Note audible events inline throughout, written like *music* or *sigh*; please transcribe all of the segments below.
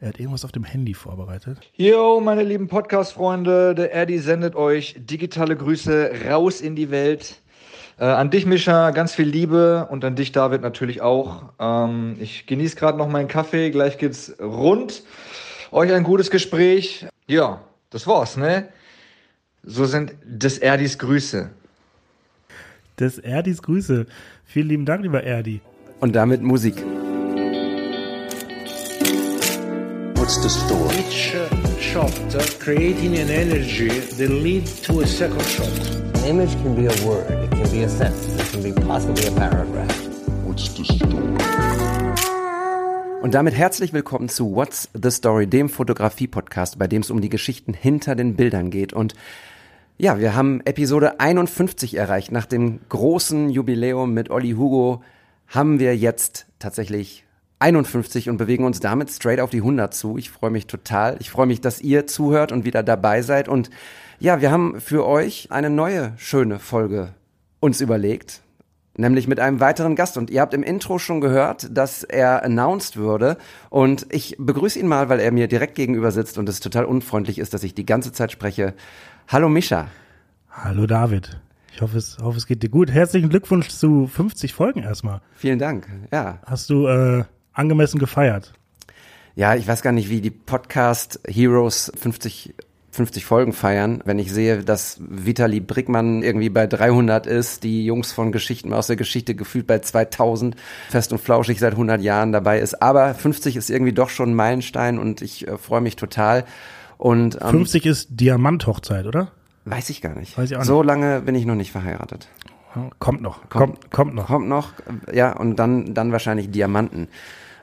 Er hat irgendwas auf dem Handy vorbereitet. Yo, meine lieben Podcast-Freunde, der Erdi sendet euch digitale Grüße raus in die Welt. Äh, an dich, Mischa, ganz viel Liebe und an dich, David, natürlich auch. Ähm, ich genieße gerade noch meinen Kaffee, gleich geht's rund. Euch ein gutes Gespräch. Ja, das war's, ne? So sind des Erdis Grüße. Des Erdis Grüße. Vielen lieben Dank, lieber Erdi. Und damit Musik. What's the story? Each uh, shot uh, creating an energy that lead to a second shot. An image can be a word, it can be a sentence, it can be possibly a paragraph. What's the story? Und damit herzlich willkommen zu What's the Story, dem Fotografie-Podcast, bei dem es um die Geschichten hinter den Bildern geht. Und ja, wir haben Episode 51 erreicht. Nach dem großen Jubiläum mit Olli Hugo haben wir jetzt tatsächlich 51 und bewegen uns damit straight auf die 100 zu. Ich freue mich total. Ich freue mich, dass ihr zuhört und wieder dabei seid. Und ja, wir haben für euch eine neue schöne Folge uns überlegt. Nämlich mit einem weiteren Gast. Und ihr habt im Intro schon gehört, dass er announced würde. Und ich begrüße ihn mal, weil er mir direkt gegenüber sitzt und es total unfreundlich ist, dass ich die ganze Zeit spreche. Hallo Mischa. Hallo David. Ich hoffe, es, hoffe, es geht dir gut. Herzlichen Glückwunsch zu 50 Folgen erstmal. Vielen Dank. Ja. Hast du äh, angemessen gefeiert? Ja, ich weiß gar nicht, wie die Podcast Heroes 50 50 Folgen feiern, wenn ich sehe, dass Vitali Brickmann irgendwie bei 300 ist, die Jungs von Geschichten aus der Geschichte gefühlt bei 2000, fest und flauschig seit 100 Jahren dabei ist. Aber 50 ist irgendwie doch schon ein Meilenstein und ich äh, freue mich total. Und ähm, 50 ist Diamanthochzeit, oder? Weiß ich gar nicht. Weiß ich auch nicht. So lange bin ich noch nicht verheiratet. Kommt noch, kommt, kommt noch. Kommt noch, ja, und dann, dann wahrscheinlich Diamanten.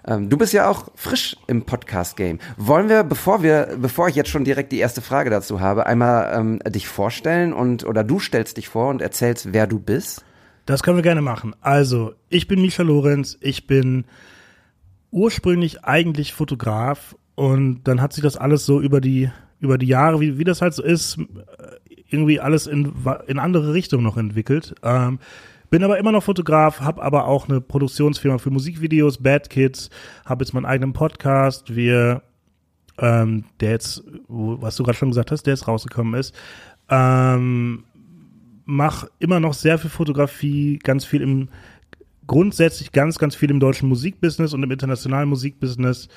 Ähm, du bist ja auch frisch im Podcast-Game. Wollen wir, bevor wir, bevor ich jetzt schon direkt die erste Frage dazu habe, einmal ähm, dich vorstellen und oder du stellst dich vor und erzählst, wer du bist? Das können wir gerne machen. Also, ich bin Misha Lorenz, ich bin ursprünglich eigentlich Fotograf und dann hat sich das alles so über die über die Jahre, wie, wie das halt so ist, irgendwie alles in, in andere Richtungen noch entwickelt. Ähm, bin aber immer noch Fotograf, habe aber auch eine Produktionsfirma für Musikvideos, Bad Kids, habe jetzt meinen eigenen Podcast, wir, ähm, der jetzt, was du gerade schon gesagt hast, der jetzt rausgekommen ist, ähm, mach immer noch sehr viel Fotografie, ganz viel im, grundsätzlich ganz, ganz viel im deutschen Musikbusiness und im internationalen Musikbusiness.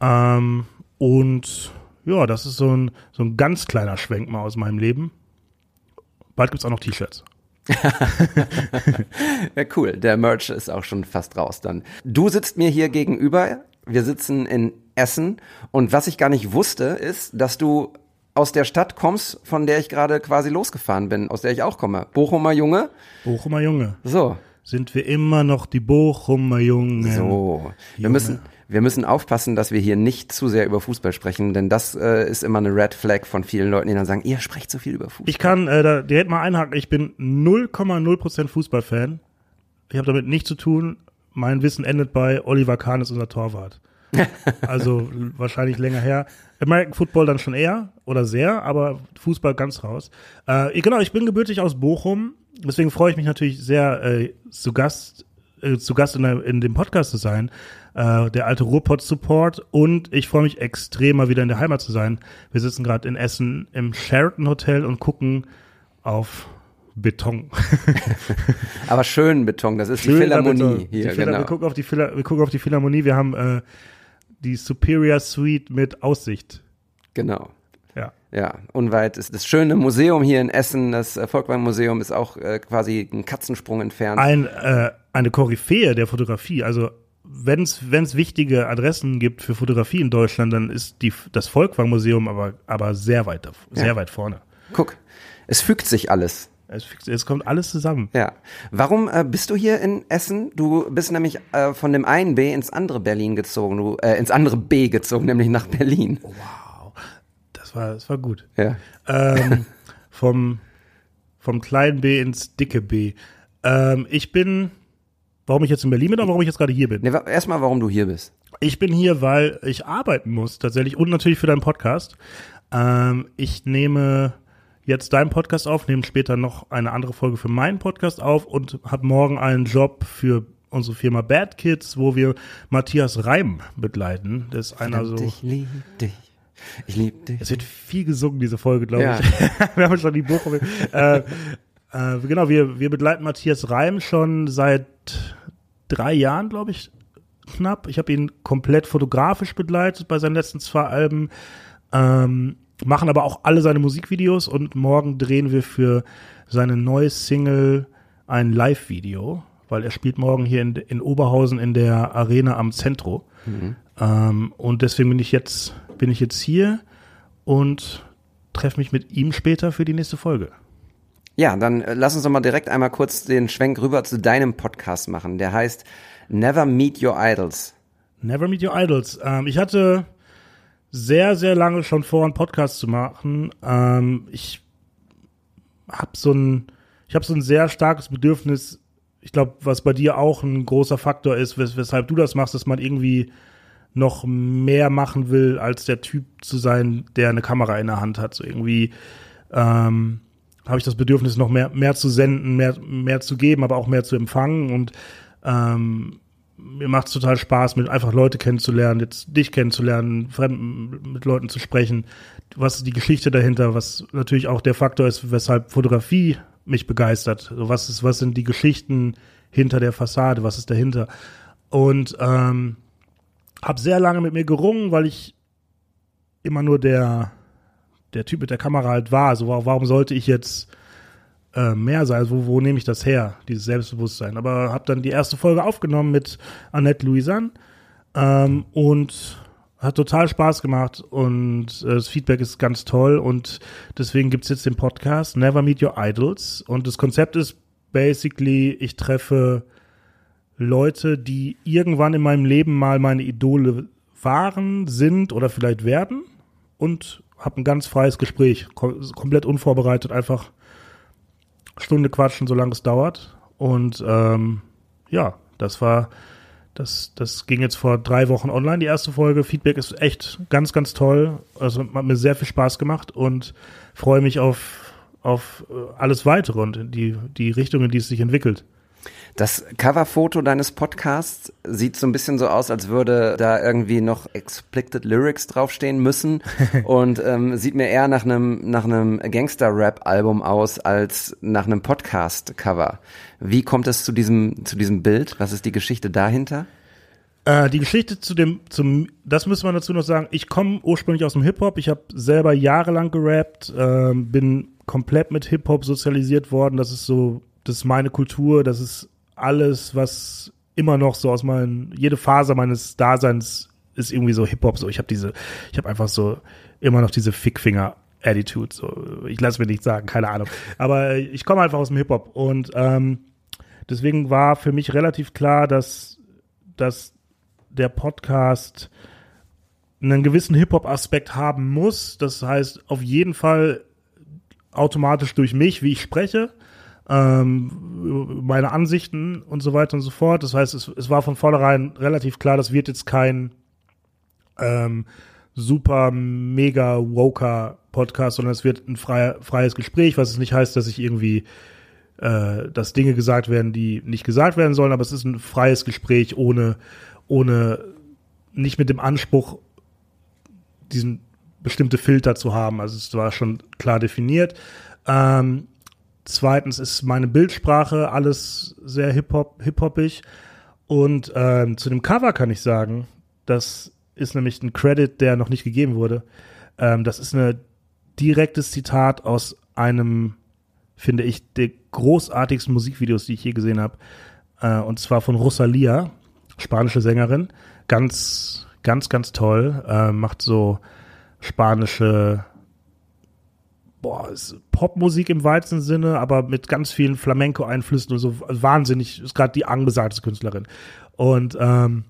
Ähm, und ja, das ist so ein, so ein ganz kleiner Schwenk mal aus meinem Leben. Bald gibt's auch noch T-Shirts. *laughs* ja, cool. Der Merch ist auch schon fast raus dann. Du sitzt mir hier gegenüber. Wir sitzen in Essen. Und was ich gar nicht wusste, ist, dass du aus der Stadt kommst, von der ich gerade quasi losgefahren bin, aus der ich auch komme. Bochumer Junge. Bochumer Junge. So. Sind wir immer noch die Bochumer Jungen. So. Wir Junge. müssen, wir müssen aufpassen, dass wir hier nicht zu sehr über Fußball sprechen, denn das äh, ist immer eine Red Flag von vielen Leuten, die dann sagen, ihr sprecht zu viel über Fußball. Ich kann äh, da direkt mal einhaken, ich bin 0,0% Fußballfan. Ich habe damit nichts zu tun. Mein Wissen endet bei Oliver Kahn ist unser Torwart. *laughs* also wahrscheinlich länger her. American Football dann schon eher oder sehr, aber Fußball ganz raus. Äh, genau, ich bin gebürtig aus Bochum, deswegen freue ich mich natürlich sehr, äh, zu Gast, äh, zu Gast in, der, in dem Podcast zu sein. Äh, der alte Ruhrpott-Support und ich freue mich extrem, mal wieder in der Heimat zu sein. Wir sitzen gerade in Essen im Sheraton Hotel und gucken auf Beton. *laughs* Aber schön Beton, das ist die Schöner Philharmonie Beton. hier, die Phila genau. wir, gucken auf die Phila wir gucken auf die Philharmonie. Wir haben äh, die Superior Suite mit Aussicht. Genau. Ja. Ja, unweit ist das schöne Museum hier in Essen. Das äh, Volkwang-Museum ist auch äh, quasi ein Katzensprung entfernt. Ein, äh, eine Koryphäe der Fotografie. Also wenn es wichtige Adressen gibt für Fotografie in Deutschland, dann ist die, das Volkwang-Museum aber, aber sehr weit, sehr Ja. weit vorne. Guck, es fügt sich alles. Es, es kommt alles zusammen. Ja. Warum äh, bist du hier in Essen? Du bist nämlich äh, von dem einen B ins andere Berlin gezogen, du, äh, ins andere B gezogen, nämlich nach Berlin. Das war, das war gut. Ja. ähm, *laughs* vom, vom kleinen B ins dicke B. Ähm, ich bin, warum ich jetzt in Berlin bin oder warum ich jetzt gerade hier bin? Nee, wa- erstmal, warum du hier bist. Ich bin hier, weil ich arbeiten muss tatsächlich und natürlich für deinen Podcast. Ähm, ich nehme jetzt deinen Podcast auf, nehme später noch eine andere Folge für meinen Podcast auf und habe morgen einen Job für unsere Firma Bad Kids, wo wir Matthias Reim begleiten. Das ist einer so. Ich lieb dich. Ich lieb dich. Es wird viel gesungen, diese Folge, glaube Ja. ich. *laughs* wir haben schon die Bochum. äh, äh, genau, wir, wir begleiten Matthias Reim schon seit drei Jahren, glaube ich, knapp. Ich habe ihn komplett fotografisch begleitet bei seinen letzten zwei Alben. Ähm, machen aber auch alle seine Musikvideos und morgen drehen wir für seine neue Single ein Live-Video, weil er spielt morgen hier in, in Oberhausen in der Arena am Centro. Ähm, und deswegen bin ich jetzt, bin ich jetzt hier und treffe mich mit ihm später für die nächste Folge. Ja, dann äh, lass uns doch mal direkt einmal kurz den Schwenk rüber zu deinem Podcast machen. Der heißt Never Meet Your Idols. Never Meet Your Idols. Ähm, ich hatte sehr, sehr lange schon vor, einen Podcast zu machen. Ähm, ich habe so ein, ich habe so ein sehr starkes Bedürfnis. Ich glaube, was bei dir auch ein großer Faktor ist, wes weshalb du das machst, dass man irgendwie noch mehr machen will, als der Typ zu sein, der eine Kamera in der Hand hat. So irgendwie ähm, habe ich das Bedürfnis, noch mehr, mehr zu senden, mehr, mehr zu geben, aber auch mehr zu empfangen. Und ähm, mir macht es total Spaß, mit einfach Leute kennenzulernen, jetzt dich kennenzulernen, fremd, mit Leuten zu sprechen. Was ist die Geschichte dahinter, was natürlich auch der Faktor ist, weshalb Fotografie mich begeistert. Was ist, was sind die Geschichten hinter der Fassade, was ist dahinter? Und ähm, habe sehr lange mit mir gerungen, weil ich immer nur der der Typ mit der Kamera halt war. Also wa- warum sollte ich jetzt äh, mehr sein? Also wo, wo nehme ich das her, dieses Selbstbewusstsein? Aber habe dann die erste Folge aufgenommen mit Annette Louisanne ähm, und hat total Spaß gemacht und äh, das Feedback ist ganz toll und deswegen gibt's jetzt den Podcast Never Meet Your Idols und das Konzept ist basically, ich treffe Leute, die irgendwann in meinem Leben mal meine Idole waren, sind oder vielleicht werden und habe ein ganz freies Gespräch, kom komplett unvorbereitet, einfach Stunde quatschen, solange es dauert. Und ähm, ja, das war, das, das ging jetzt vor drei Wochen online, die erste Folge. Feedback ist echt ganz, ganz toll. Also hat mir sehr viel Spaß gemacht und freue mich auf, auf äh, alles weitere und die, die Richtung, in die es sich entwickelt. Das Coverfoto deines Podcasts sieht so ein bisschen so aus, als würde da irgendwie noch explicit Lyrics draufstehen müssen *laughs* und ähm, sieht mir eher nach einem nach einem Gangster-Rap-Album aus als nach einem Podcast-Cover. Wie kommt es zu diesem zu diesem Bild? Was ist die Geschichte dahinter? Äh, die Geschichte zu dem, zum, das müsste man dazu noch sagen. Ich komme ursprünglich aus dem Hip-Hop. Ich habe selber jahrelang gerappt, ähm, bin komplett mit Hip-Hop sozialisiert worden. Das ist so, das ist meine Kultur, das ist alles, was immer noch so aus meinen, jede Phase meines Daseins ist irgendwie so Hip-Hop. So, ich habe diese, ich habe einfach so immer noch diese Fickfinger. Attitude, so ich lasse mir nicht sagen, keine Ahnung. Aber ich komme einfach aus dem Hip-Hop und ähm, deswegen war für mich relativ klar, dass, dass der Podcast einen gewissen Hip-Hop-Aspekt haben muss. Das heißt, auf jeden Fall automatisch durch mich, wie ich spreche, ähm, meine Ansichten und so weiter und so fort. Das heißt, es, es war von vornherein relativ klar, das wird jetzt kein ähm, super mega woker Podcast, sondern es wird ein freier, freies Gespräch, was es nicht heißt, dass ich irgendwie äh, dass Dinge gesagt werden, die nicht gesagt werden sollen, aber es ist ein freies Gespräch ohne, ohne, nicht mit dem Anspruch, diesen bestimmte Filter zu haben. Also es war schon klar definiert. Ähm, zweitens ist meine Bildsprache alles sehr hip-hop, hip-hoppig. Und ähm, zu dem Cover kann ich sagen, das ist nämlich ein Credit, der noch nicht gegeben wurde. Ähm, das ist ein direktes Zitat aus einem finde ich, der großartigsten Musikvideos, die ich je gesehen habe. Äh, und zwar von Rosalia, spanische Sängerin. Ganz, ganz, ganz toll. Äh, macht so spanische boah, ist Popmusik im weitesten Sinne, aber mit ganz vielen Flamenco-Einflüssen und so also wahnsinnig, ist gerade die angesagte Künstlerin. Und ähm,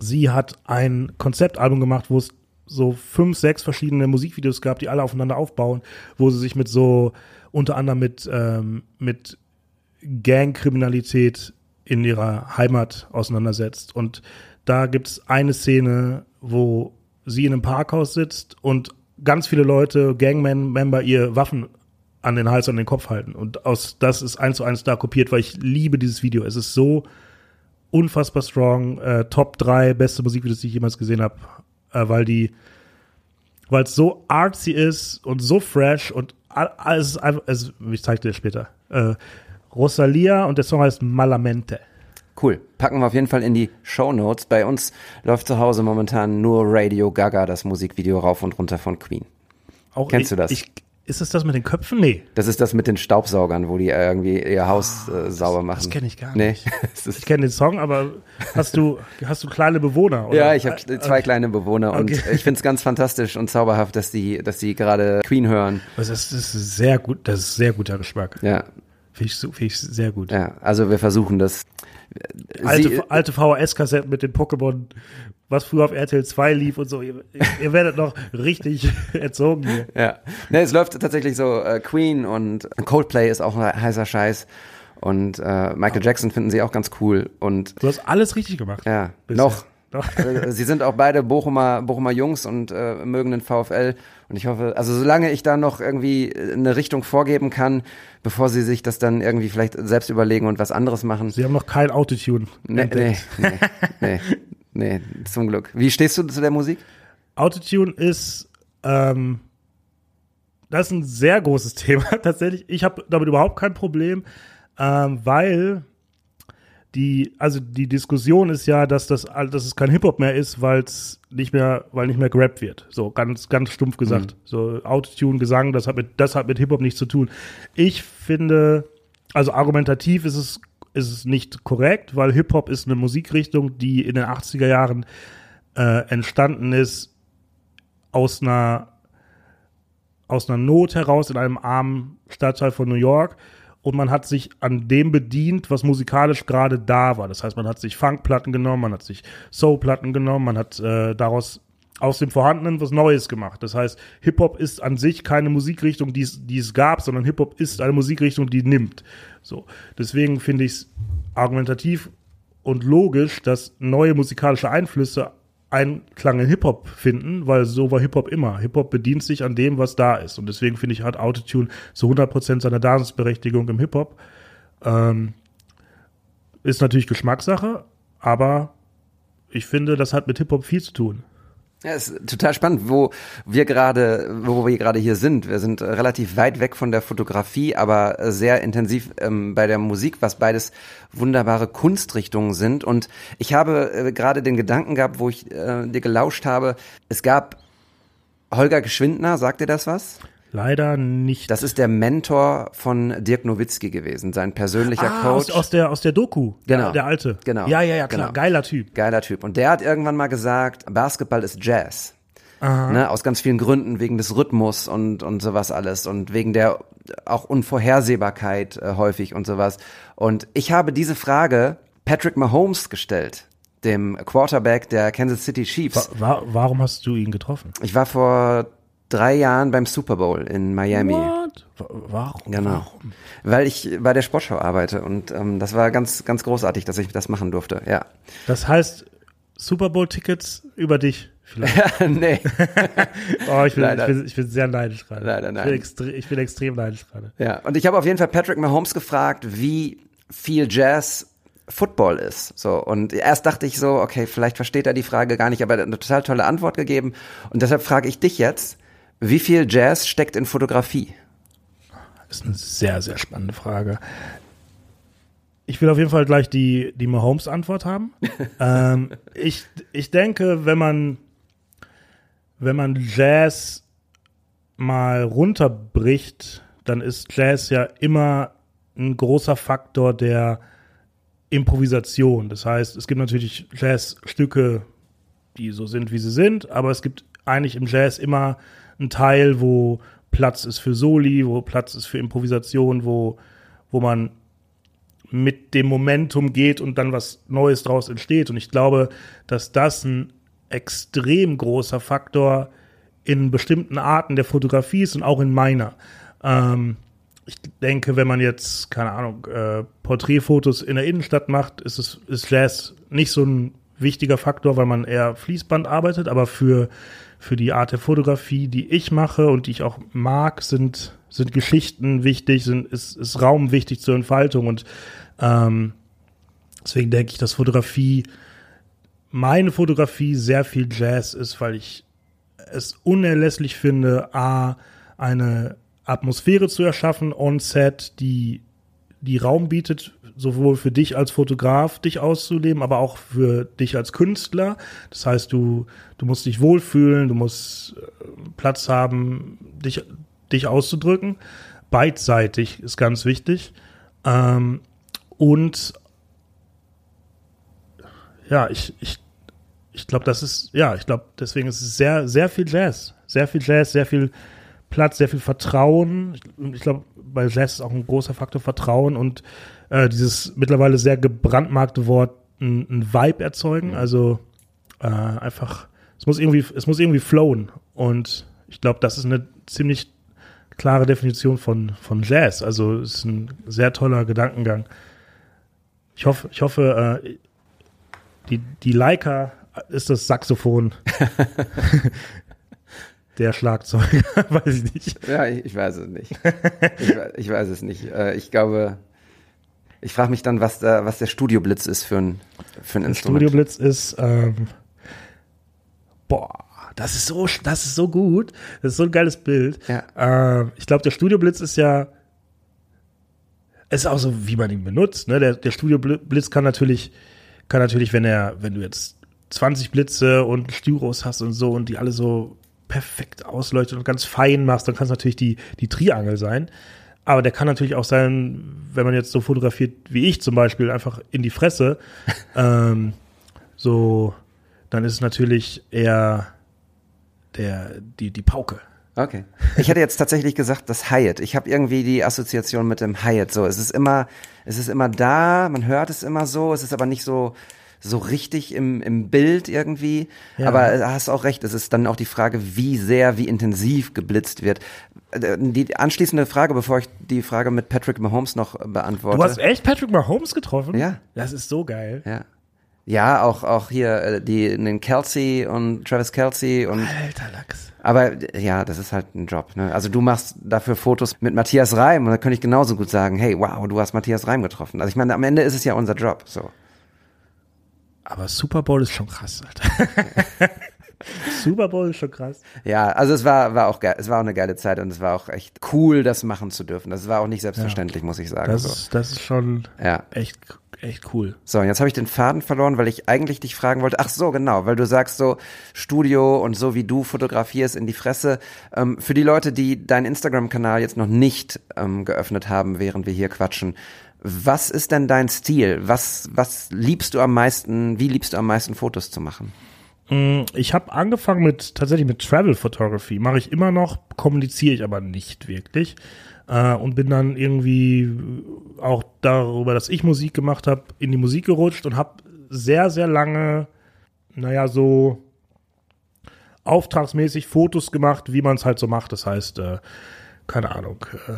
sie hat ein Konzeptalbum gemacht, wo es so fünf, sechs verschiedene Musikvideos gab, die alle aufeinander aufbauen, wo sie sich mit so unter anderem mit, ähm, mit Gangkriminalität in ihrer Heimat auseinandersetzt. Und da gibt es eine Szene, wo sie in einem Parkhaus sitzt und ganz viele Leute, Gangmember, ihr Waffen an den Hals und den Kopf halten. Und aus das ist eins zu eins da kopiert, weil ich liebe dieses Video. Es ist so unfassbar strong. Äh, Top 3 beste Musikvideos, die ich jemals gesehen habe, äh, weil die, weil es so artsy ist und so fresh und all- alles ist einfach, also, ich zeig dir das später. Äh, Rosalia und der Song heißt Malamente. Cool. Packen wir auf jeden Fall in die Show Notes. Bei uns läuft zu Hause momentan nur Radio Gaga, das Musikvideo rauf und runter von Queen. Auch Kennst ich, du das? Ich, ist es das mit den Köpfen? Nee. Das ist das mit den Staubsaugern, wo die irgendwie ihr Haus äh, sauber machen. das kenn ich gar Nee. nicht. *laughs* Es ist- Ich kenne den Song, aber hast du, hast du kleine Bewohner? Oder? ja, ich habe Äh, zwei kleine Bewohner und Okay. ich find's ganz fantastisch und zauberhaft, dass die, dass die gerade Queen hören. Das ist, das ist sehr gut, das ist sehr guter Geschmack. Ja, Finde ich, finde ich sehr gut. ja. Also wir versuchen das. Alte, Sie- alte VHS-Kassetten mit den Pokémon, was früher auf RTL 2 lief und so. Ihr, ihr werdet noch richtig *laughs* erzogen hier. Ja. Ne, es läuft tatsächlich so, äh, Queen und Coldplay ist auch ein heißer Scheiß. Und äh, Michael Jackson finden sie auch ganz cool. Und Du hast alles richtig gemacht. ja, Bisher. noch. Äh, *laughs* sie sind auch beide Bochumer, Bochumer Jungs und äh, mögen den VfL. Und ich hoffe, also solange ich da noch irgendwie eine Richtung vorgeben kann, bevor sie sich das dann irgendwie vielleicht selbst überlegen und was anderes machen. Sie haben noch kein Autotune. Nee, nee, nee, nee, nee, zum Glück. Wie stehst du zu der Musik? Autotune ist, ähm, das ist ein sehr großes *laughs* Thema tatsächlich. Ich habe damit überhaupt kein Problem, ähm, weil die, also die Diskussion ist ja, dass das, dass es kein Hip-Hop mehr ist, weil es nicht mehr, weil nicht mehr gerappt wird. So ganz, ganz stumpf gesagt. So Autotune, Gesang, das hat mit, das hat mit Hip-Hop nichts zu tun. Ich finde, also argumentativ ist es, ist es nicht korrekt, weil Hip-Hop ist eine Musikrichtung, die in den 80er Jahren äh, entstanden ist aus einer aus einer Not heraus in einem armen Stadtteil von New York und man hat sich an dem bedient, was musikalisch gerade da war. Das heißt, man hat sich Funkplatten genommen, man hat sich Soulplatten genommen, man hat äh, daraus aus dem Vorhandenen was Neues gemacht. Das heißt, Hip-Hop ist an sich keine Musikrichtung, die es, gab, sondern Hip-Hop ist eine Musikrichtung, die nimmt. So. Deswegen finde ich es argumentativ und logisch, dass neue musikalische Einflüsse Einklang in Hip-Hop finden, weil so war Hip-Hop immer. Hip-Hop bedient sich an dem, was da ist. Und deswegen finde ich, hat Autotune so 100% seine Daseinsberechtigung im Hip-Hop. Ähm, ist natürlich Geschmackssache, aber ich finde, das hat mit Hip-Hop viel zu tun. Ja, ist total spannend, wo wir gerade, wo wir gerade hier sind. Wir sind äh, relativ weit weg von der Fotografie, aber äh, sehr intensiv ähm, bei der Musik, was beides wunderbare Kunstrichtungen sind. Und ich habe äh, gerade den Gedanken gehabt, wo ich äh, dir gelauscht habe. Es gab Holger Geschwindner, sagt dir das was? Leider nicht. Das ist der Mentor von Dirk Nowitzki gewesen, sein persönlicher ah, Coach. aus, aus, der, aus der Doku. Genau. Der, der alte. Genau. Ja, ja, ja, klar. Genau. Geiler Typ. Geiler Typ. Und der hat irgendwann mal gesagt, Basketball ist Jazz. Ne, aus ganz vielen Gründen, wegen des Rhythmus und, und sowas alles und wegen der auch Unvorhersehbarkeit äh, häufig und sowas. Und ich habe diese Frage Patrick Mahomes gestellt, dem Quarterback der Kansas City Chiefs. Wa wa warum hast du ihn getroffen? Ich war vor drei Jahren beim Super Bowl in Miami. What? Wa- Warum? Genau. Warum? Weil ich bei der Sportschau arbeite und ähm, das war ganz, ganz großartig, dass ich das machen durfte. Ja. Das heißt, Super Bowl-Tickets über dich vielleicht. *laughs* nee. *laughs* Oh, ich bin, ich bin, ich bin sehr neidisch gerade. Leider Ich nein. bin, extre ich bin extrem neidisch gerade. Ja, und ich habe auf jeden Fall Patrick Mahomes gefragt, wie viel Jazz Football ist. So und erst dachte ich so, okay, vielleicht versteht er die Frage gar nicht, aber er hat eine total tolle Antwort gegeben und deshalb frage ich dich jetzt, wie viel Jazz steckt in Fotografie? Das ist eine sehr, sehr spannende Frage. Ich will auf jeden Fall gleich die, die Mahomes-Antwort haben. *laughs* ähm, ich, ich denke, wenn man, wenn man Jazz mal runterbricht, dann ist Jazz ja immer ein großer Faktor der Improvisation. Das heißt, es gibt natürlich Jazzstücke, die so sind, wie sie sind, aber es gibt eigentlich im Jazz immer einen Teil, wo Platz ist für Soli, wo Platz ist für Improvisation, wo, wo man mit dem Momentum geht und dann was Neues draus entsteht. Und ich glaube, dass das ein extrem großer Faktor in bestimmten Arten der Fotografie ist und auch in meiner. Ähm, ich denke, wenn man jetzt, keine Ahnung, äh, Porträtfotos in der Innenstadt macht, ist es ist Jazz nicht so ein wichtiger Faktor, weil man eher Fließband arbeitet, aber für, für die Art der Fotografie, die ich mache und die ich auch mag, sind, sind Geschichten wichtig, sind, ist, ist Raum wichtig zur Entfaltung. Und ähm, Deswegen denke ich, dass Fotografie, meine Fotografie sehr viel Jazz ist, weil ich es unerlässlich finde, A, eine Atmosphäre zu erschaffen on set, die die Raum bietet, sowohl für dich als Fotograf, dich auszuleben, aber auch für dich als Künstler. Das heißt, du, du musst dich wohlfühlen, du musst äh, Platz haben, dich, dich auszudrücken. Beidseitig ist ganz wichtig. Ähm, und ja, ich, ich, ich glaube, das ist, ja, ich glaube, deswegen ist es sehr, sehr viel Jazz. Sehr viel Jazz, sehr viel Platz, sehr viel Vertrauen. Ich, ich glaube, bei Jazz ist auch ein großer Faktor Vertrauen und äh, dieses mittlerweile sehr gebrandmarkte Wort ein, ein Vibe erzeugen. Also äh, einfach, es muss irgendwie, es muss irgendwie flowen. Und ich glaube, das ist eine ziemlich klare Definition von, von Jazz. Also es ist ein sehr toller Gedankengang. Ich hoffe, ich hoffe, äh, die, die Leica ist das Saxophon. *laughs* *laughs* Der Schlagzeuger, *laughs* weiß ich nicht. Ja, ich, ich weiß es nicht. Ich, ich weiß es nicht. Äh, Ich glaube, ich frage mich dann, was der, was der Studioblitz ist für ein, für ein Instrument. Studioblitz ist, ähm, boah, das ist so, das ist so gut. Das ist so ein geiles Bild. Ja. Ähm, ich glaube, der Studioblitz ist ja, ist auch so, wie man ihn benutzt. Ne? Der, der Studioblitz kann natürlich, kann natürlich, wenn er, wenn du jetzt 20 Blitze und Styros hast und so und die alle so perfekt ausleuchtet und ganz fein machst, dann kann es natürlich die, die Triangel sein. Aber der kann natürlich auch sein, wenn man jetzt so fotografiert wie ich zum Beispiel, einfach in die Fresse, *laughs* ähm, so, dann ist es natürlich eher der, die, die Pauke. Okay. Ich hätte jetzt tatsächlich gesagt, das Hyatt. Ich habe irgendwie die Assoziation mit dem Hyatt. So, es ist immer, es ist immer da, man hört es immer so, es ist aber nicht so so richtig im, im Bild irgendwie. Ja. Aber du hast auch recht, es ist dann auch die Frage, wie sehr, wie intensiv geblitzt wird. Äh, Die anschließende Frage, bevor ich die Frage mit Patrick Mahomes noch beantworte. Du hast echt Patrick Mahomes getroffen? Ja. Das ist so geil. ja. Ja, auch, auch hier, äh, die, den Kelsey und Travis Kelsey und Alter Lachs. Aber ja, das ist halt ein Job. Ne? Also du machst dafür Fotos mit Matthias Reim und da könnte ich genauso gut sagen, hey, wow, du hast Matthias Reim getroffen. Also ich meine, am Ende ist es ja unser Job. So. Aber Super Bowl ist schon krass, Alter. *laughs* Super Bowl ist schon krass. Ja, also es war, war auch geil, es war auch eine geile Zeit und es war auch echt cool, das machen zu dürfen. Das war auch nicht selbstverständlich, muss ich sagen. Das, so. ist, das ist schon Ja. echt, echt cool. So, und jetzt habe ich den Faden verloren, weil ich eigentlich dich fragen wollte. Ach so, genau, weil du sagst so Studio und so wie du fotografierst in die Fresse. Ähm, für die Leute, die deinen Instagram-Kanal jetzt noch nicht ähm, geöffnet haben, während wir hier quatschen, was ist denn dein Stil? Was was liebst du am meisten? Wie liebst du am meisten Fotos zu machen? Ich habe angefangen mit tatsächlich mit Travel Photography. Mache ich immer noch, kommuniziere ich aber nicht wirklich. Äh, und bin dann irgendwie auch darüber, dass ich Musik gemacht habe, in die Musik gerutscht und habe sehr, sehr lange, naja, so auftragsmäßig Fotos gemacht, wie man es halt so macht. Das heißt, äh, keine Ahnung, äh,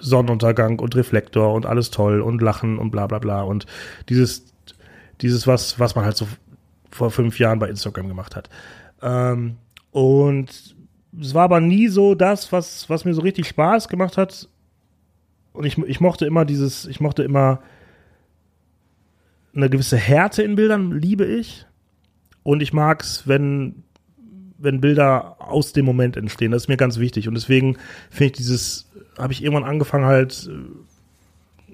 Sonnenuntergang und Reflektor und alles toll und Lachen und bla bla bla. Und dieses, dieses was, was man halt so vor fünf Jahren bei Instagram gemacht hat. Ähm, und es war aber nie so das, was, was mir so richtig Spaß gemacht hat. Und ich, ich mochte immer dieses, ich mochte immer eine gewisse Härte in Bildern, liebe ich. Und ich mag es, wenn, wenn Bilder aus dem Moment entstehen. Das ist mir ganz wichtig. Und deswegen finde ich dieses, habe ich irgendwann angefangen halt äh,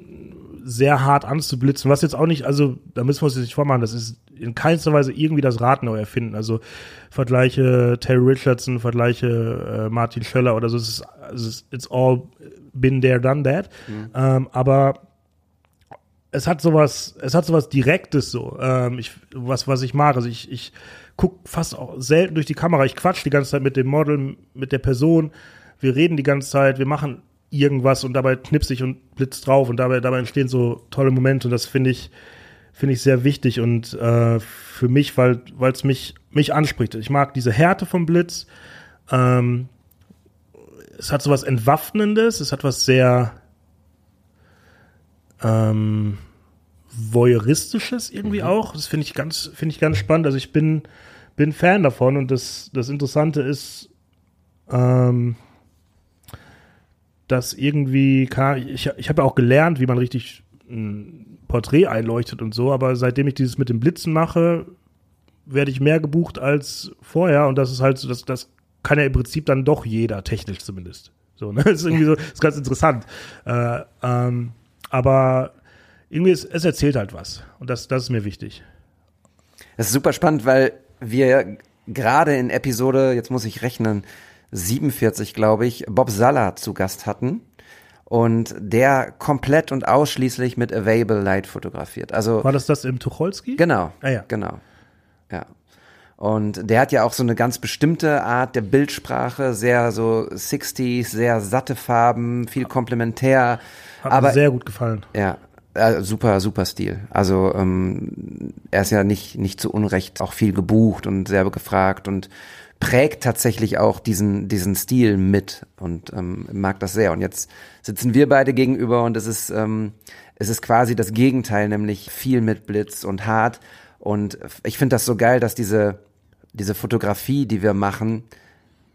sehr hart anzublitzen, was jetzt auch nicht, also da müssen wir uns jetzt nicht vormachen, das ist in keinster Weise irgendwie das Rad neu erfinden. Also vergleiche Terry Richardson, vergleiche äh, Martin Schöller oder so, es ist, also es ist, it's all been there, done that. Ähm, aber es hat sowas, es hat sowas Direktes so, ähm, ich, was, was ich mag. Also ich, ich guck fast auch selten durch die Kamera. Ich quatsch die ganze Zeit mit dem Model, mit der Person. Wir reden die ganze Zeit, wir machen irgendwas und dabei knipse ich und blitz drauf und dabei, dabei entstehen so tolle Momente und das finde ich, finde ich sehr wichtig und äh, für mich, weil es mich, mich anspricht. Ich mag diese Härte vom Blitz. Ähm, es hat sowas Entwaffnendes, es hat was sehr ähm, voyeuristisches irgendwie auch. Das finde ich ganz, finde ich ganz spannend. Also ich bin, bin Fan davon und das, das Interessante ist, ähm, dass irgendwie, ich, ich habe ja auch gelernt, wie man richtig ein Porträt einleuchtet und so, aber seitdem ich dieses mit dem Blitzen mache, werde ich mehr gebucht als vorher und das ist halt so, das, das kann ja im Prinzip dann doch jeder, technisch zumindest. So, ne? *laughs* Das ist irgendwie so, das ist ganz interessant. Äh, ähm, aber irgendwie, ist, es erzählt halt was. Und das, das ist mir wichtig. Das ist super spannend, weil wir gerade in Episode, jetzt muss ich rechnen, 47, glaube ich, Bob Salla zu Gast hatten. Und der komplett und ausschließlich mit Available Light fotografiert. Also War das das im Tucholsky? Genau. Ah, ja. Genau. Ja. Und der hat ja auch so eine ganz bestimmte Art der Bildsprache, sehr so 60s, sehr satte Farben, viel komplementär. Hat aber mir sehr gut gefallen. ja, äh, super, super Stil. Also ähm, er ist ja nicht, nicht zu Unrecht auch viel gebucht und sehr gefragt und prägt tatsächlich auch diesen, diesen Stil mit und ähm, mag das sehr. Und jetzt sitzen wir beide gegenüber und es ist, ähm, es ist quasi das Gegenteil, nämlich viel mit Blitz und hart. Und ich finde das so geil, dass diese, diese Fotografie, die wir machen,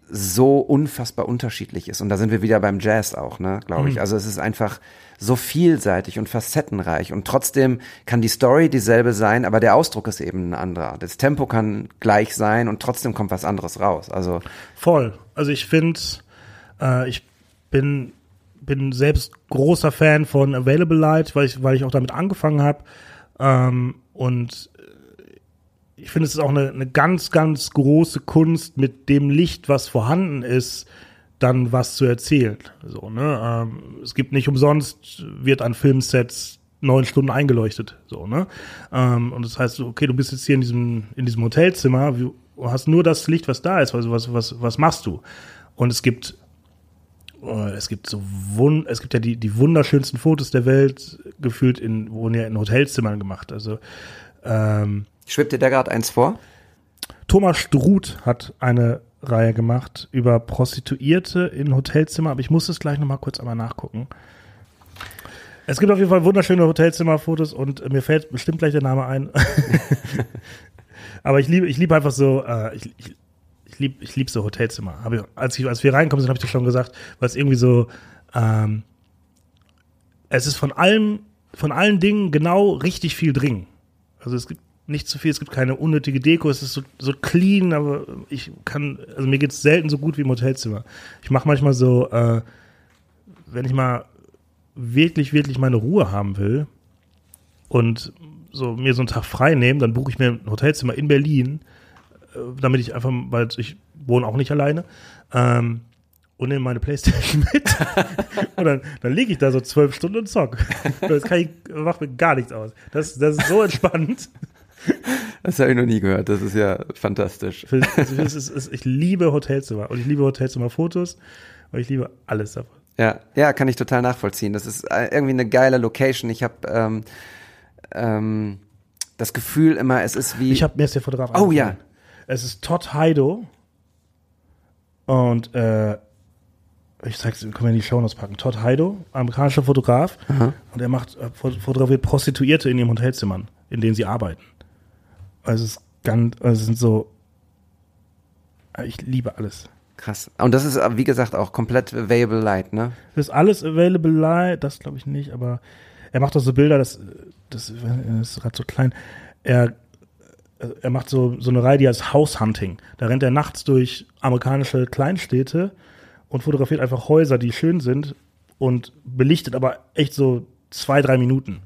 so unfassbar unterschiedlich ist. Und da sind wir wieder beim Jazz auch, ne, glaube ich. Also es ist einfach so vielseitig und facettenreich. Und trotzdem kann die Story dieselbe sein, aber der Ausdruck ist eben ein anderer. Das Tempo kann gleich sein und trotzdem kommt was anderes raus. Also Voll. Also ich finde, äh, ich bin, bin selbst großer Fan von Available Light, weil ich, weil ich auch damit angefangen habe. Ähm, und äh, ich finde, es ist auch eine, eine ganz, ganz große Kunst, mit dem Licht, was vorhanden ist, dann was zu erzählen. So, ne? ähm, es gibt nicht umsonst, wird an Filmsets neun Stunden eingeleuchtet. So, ne? Ähm, und das heißt, okay, du bist jetzt hier in diesem, in diesem Hotelzimmer, du hast nur das Licht, was da ist, also was, was, was machst du? Und es gibt äh, es gibt so wun es gibt ja die, die wunderschönsten Fotos der Welt, gefühlt in, wurden ja in Hotelzimmern gemacht. Also ähm, schwebt dir da gerade eins vor? Thomas Struth hat eine Reihe gemacht über Prostituierte in Hotelzimmer, aber ich muss es gleich nochmal kurz einmal nachgucken. Es gibt auf jeden Fall wunderschöne Hotelzimmerfotos und äh, mir fällt bestimmt gleich der Name ein. *laughs* aber ich liebe, ich liebe einfach so, äh, ich, ich, ich liebe ich lieb so Hotelzimmer. Hab ich, als, ich, als wir reinkommen sind, habe ich das schon gesagt, weil es irgendwie so, ähm, es ist von allem, von allen Dingen genau richtig viel drin. Also es gibt nicht zu viel, es gibt keine unnötige Deko, es ist so, so clean, aber ich kann, also mir geht's selten so gut wie im Hotelzimmer. Ich mache manchmal so, äh, wenn ich mal wirklich, wirklich meine Ruhe haben will und so mir so einen Tag frei nehmen, dann buche ich mir ein Hotelzimmer in Berlin, äh, damit ich einfach, weil ich wohne auch nicht alleine, ähm, und nehme meine Playstation *laughs* mit. und dann, dann liege ich da so zwölf Stunden und zock. *laughs* Das kann ich, macht mir gar nichts aus. Das, das ist so entspannt. *laughs* Das habe ich noch nie gehört. Das ist ja fantastisch. Also ich liebe Hotelzimmer und ich liebe Hotelzimmerfotos und ich liebe alles davon. Ja, ja, kann ich total nachvollziehen. Das ist äh, irgendwie eine geile Location. Ich habe ähm, ähm, das Gefühl immer, es ist wie. Ich habe mir jetzt der Fotograf Oh, ja. Es ist Todd Heido und äh, ich zeig's, können wir in die Shownotes packen. Todd Heido, amerikanischer Fotograf und er macht äh, fot- fotografiert Prostituierte in ihren Hotelzimmern, in denen sie arbeiten. Also es ist ganz, also es sind so, ich liebe alles. Krass. Und das ist, wie gesagt, auch komplett available light, ne? Das ist alles available live, das glaube ich nicht, aber er macht auch so Bilder, das, das, das ist gerade so klein. Er, er macht so, so eine Reihe, die heißt House Hunting. Da rennt er nachts durch amerikanische Kleinstädte und fotografiert einfach Häuser, die schön sind und belichtet aber echt so zwei, drei Minuten.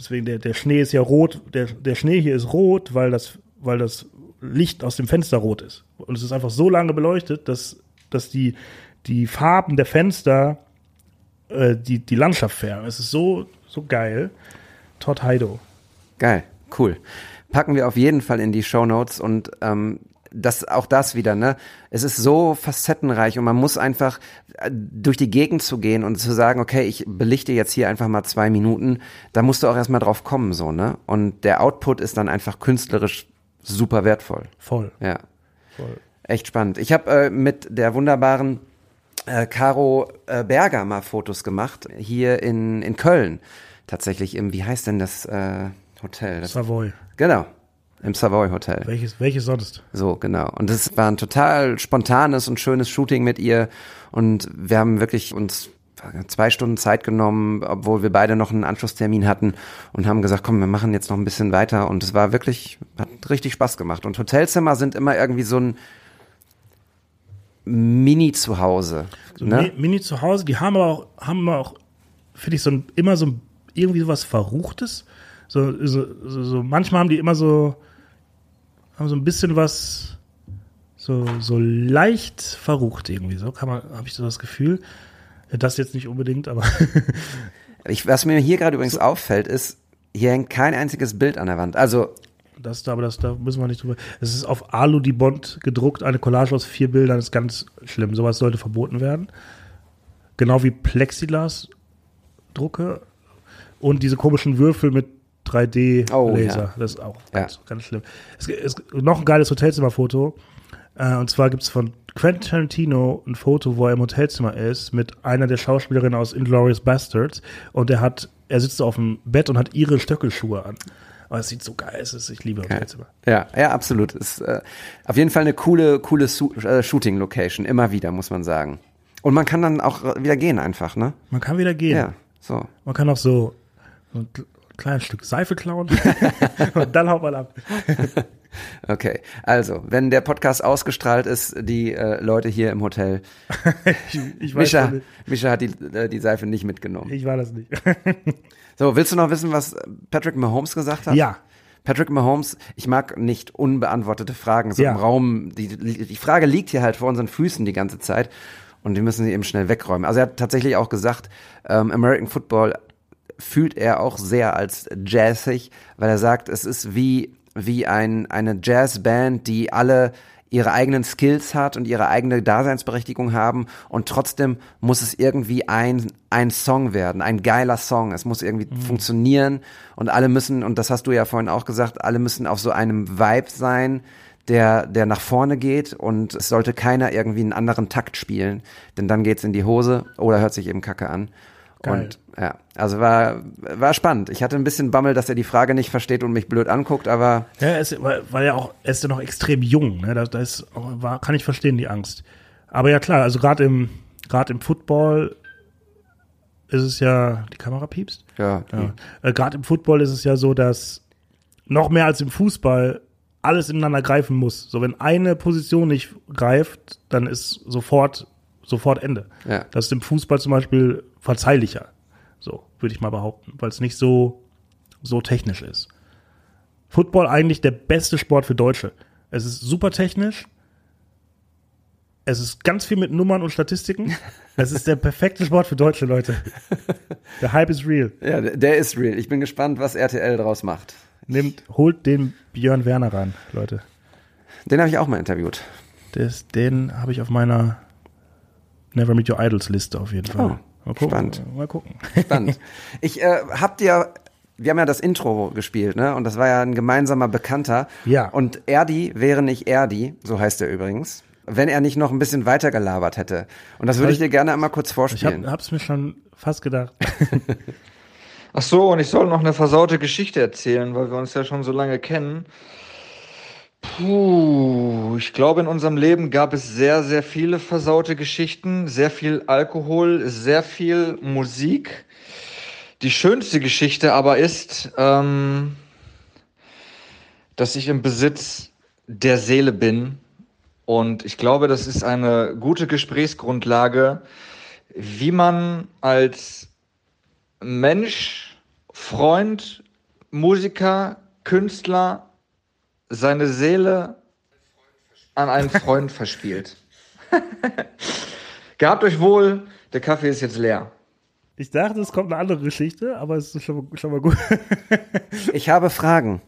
Deswegen, der, der Schnee ist ja rot, der, der Schnee hier ist rot, weil das, weil das Licht aus dem Fenster rot ist. Und es ist einfach so lange beleuchtet, dass, dass die, die Farben der Fenster äh, die, die Landschaft färben. Es ist so, so geil. Todd Heido. Geil, cool. Packen wir auf jeden Fall in die Show Notes und ähm, das auch das wieder, ne? Es ist so facettenreich und man muss einfach äh, durch die Gegend zu gehen und zu sagen, okay, ich belichte jetzt hier einfach mal zwei Minuten, da musst du auch erstmal drauf kommen, so, ne? Und der Output ist dann einfach künstlerisch super wertvoll. Voll. Ja. voll. Echt spannend. Ich habe äh, mit der wunderbaren äh, Caro äh, Berger mal Fotos gemacht, hier in, in Köln. Tatsächlich im, wie heißt denn das äh, Hotel? Das, Savoy. genau, im Savoy Hotel. Welches, welches sonst? So, genau. Und es war ein total spontanes und schönes Shooting mit ihr. Und wir haben wirklich uns zwei Stunden Zeit genommen, obwohl wir beide noch einen Anschlusstermin hatten und haben gesagt, komm, wir machen jetzt noch ein bisschen weiter und es war wirklich, hat richtig Spaß gemacht. Und Hotelzimmer sind immer irgendwie so ein Mini-Zuhause. So ne? Mi- Mini zu Hause, die haben aber auch, haben aber auch, finde ich, so ein, immer so ein, irgendwie sowas Verruchtes. So, so, so, so, manchmal haben die immer so, haben so ein bisschen was, so, so leicht verrucht irgendwie. So kann man, habe ich so das Gefühl. Das jetzt nicht unbedingt, aber *laughs* Ich, was mir hier gerade übrigens auffällt, ist, hier hängt kein einziges Bild an der Wand. Also, das, aber das, da müssen wir nicht drüber. Es ist auf Alu die Bond gedruckt, eine Collage aus vier Bildern, ist ganz schlimm. Sowas sollte verboten werden. Genau wie Plexiglas-Drucke und diese komischen Würfel mit 3D-Laser. Oh, ja. Das ist auch Ja. ganz, ganz schlimm. Es ist noch ein geiles Hotelzimmerfoto. Äh, und zwar gibt es von Quentin Tarantino ein Foto, wo er im Hotelzimmer ist mit einer der Schauspielerinnen aus Inglourious Bastards. Und er hat, er sitzt auf dem Bett und hat ihre Stöckelschuhe an. Aber es sieht so geil aus. Ich liebe Hotelzimmer. ja, ja, absolut. Ist äh, auf jeden Fall eine coole, coole Su äh, Shooting-Location. Immer wieder, muss man sagen. Und man kann dann auch wieder gehen einfach, ne? Man kann wieder gehen. Ja, so. Man kann auch so, so kleines Stück Seife klauen *laughs* und dann haut man ab. *laughs* Okay, also, wenn der Podcast ausgestrahlt ist, die äh, Leute hier im Hotel, *laughs* Ich, ich Mischa, nicht. Mischa hat die, äh, die Seife nicht mitgenommen. Ich war das nicht. So, willst du noch wissen, was Patrick Mahomes gesagt hat? ja, Patrick Mahomes, ich mag nicht unbeantwortete Fragen so Ja. im Raum. Die, die Frage liegt hier halt vor unseren Füßen die ganze Zeit und die müssen sie eben schnell wegräumen. Also er hat tatsächlich auch gesagt, ähm, American Football fühlt er auch sehr als jazzig, weil er sagt, es ist wie, wie ein, eine Jazzband, die alle ihre eigenen Skills hat und ihre eigene Daseinsberechtigung haben und trotzdem muss es irgendwie ein, ein Song werden, ein geiler Song. Es muss irgendwie funktionieren und alle müssen, und das hast du ja vorhin auch gesagt, alle müssen auf so einem Vibe sein, der, der nach vorne geht und es sollte keiner irgendwie einen anderen Takt spielen, denn dann geht's in die Hose oder hört sich eben Kacke an. Geil. Und ja, also war, war spannend. Ich hatte ein bisschen Bammel, dass er die Frage nicht versteht und mich blöd anguckt, aber ja er ist, weil, weil er auch, er ist ja noch extrem jung. Ne? Da, da ist, war, kann ich verstehen, die Angst. Aber ja klar, also gerade im, gerade im Football ist es ja, die Kamera piepst? ja, Ja. Äh, Gerade im Football ist es ja so, dass noch mehr als im Fußball alles ineinander greifen muss. So, wenn eine Position nicht greift, dann ist sofort, sofort Ende. Ja. Das ist im Fußball zum Beispiel verzeihlicher. So, würde ich mal behaupten, weil es nicht so, so technisch ist. Football eigentlich der beste Sport für Deutsche. Es ist super technisch. Es ist ganz viel mit Nummern und Statistiken. *laughs* Es ist der perfekte Sport für deutsche Leute. *laughs* Der Hype ist real. ja, der- ist real. Ich bin gespannt, was RTL draus macht. Nehmt, holt den Björn Werner ran, Leute. Den habe ich auch mal interviewt. Das, den habe ich auf meiner Never Meet Your Idols Liste auf jeden Fall. Oh, mal gucken. spannend. Mal gucken. Spannend. *laughs* Ich äh, hab dir, wir haben ja das Intro gespielt, ne? Und das war ja ein gemeinsamer Bekannter. Ja. Und Erdi wäre nicht Erdi, so heißt er übrigens, wenn er nicht noch ein bisschen weiter gelabert hätte. Und das würde ich dir gerne einmal kurz Ich vorspielen. habe hab's mir schon fast gedacht. *laughs* Ach so, und ich soll noch eine versaute Geschichte erzählen, weil wir uns ja schon so lange kennen. Puh, ich glaube, in unserem Leben gab es sehr, sehr viele versaute Geschichten, sehr viel Alkohol, sehr viel Musik. Die schönste Geschichte aber ist, ähm, dass ich im Besitz der Seele bin. Und ich glaube, das ist eine gute Gesprächsgrundlage, wie man als Mensch, Freund, Musiker, Künstler seine Seele an einen Freund verspielt. *laughs* Gehabt euch wohl, der Kaffee ist jetzt leer. Ich dachte, es kommt eine andere Geschichte, aber es ist schon, schon mal gut. *laughs* Ich habe Fragen.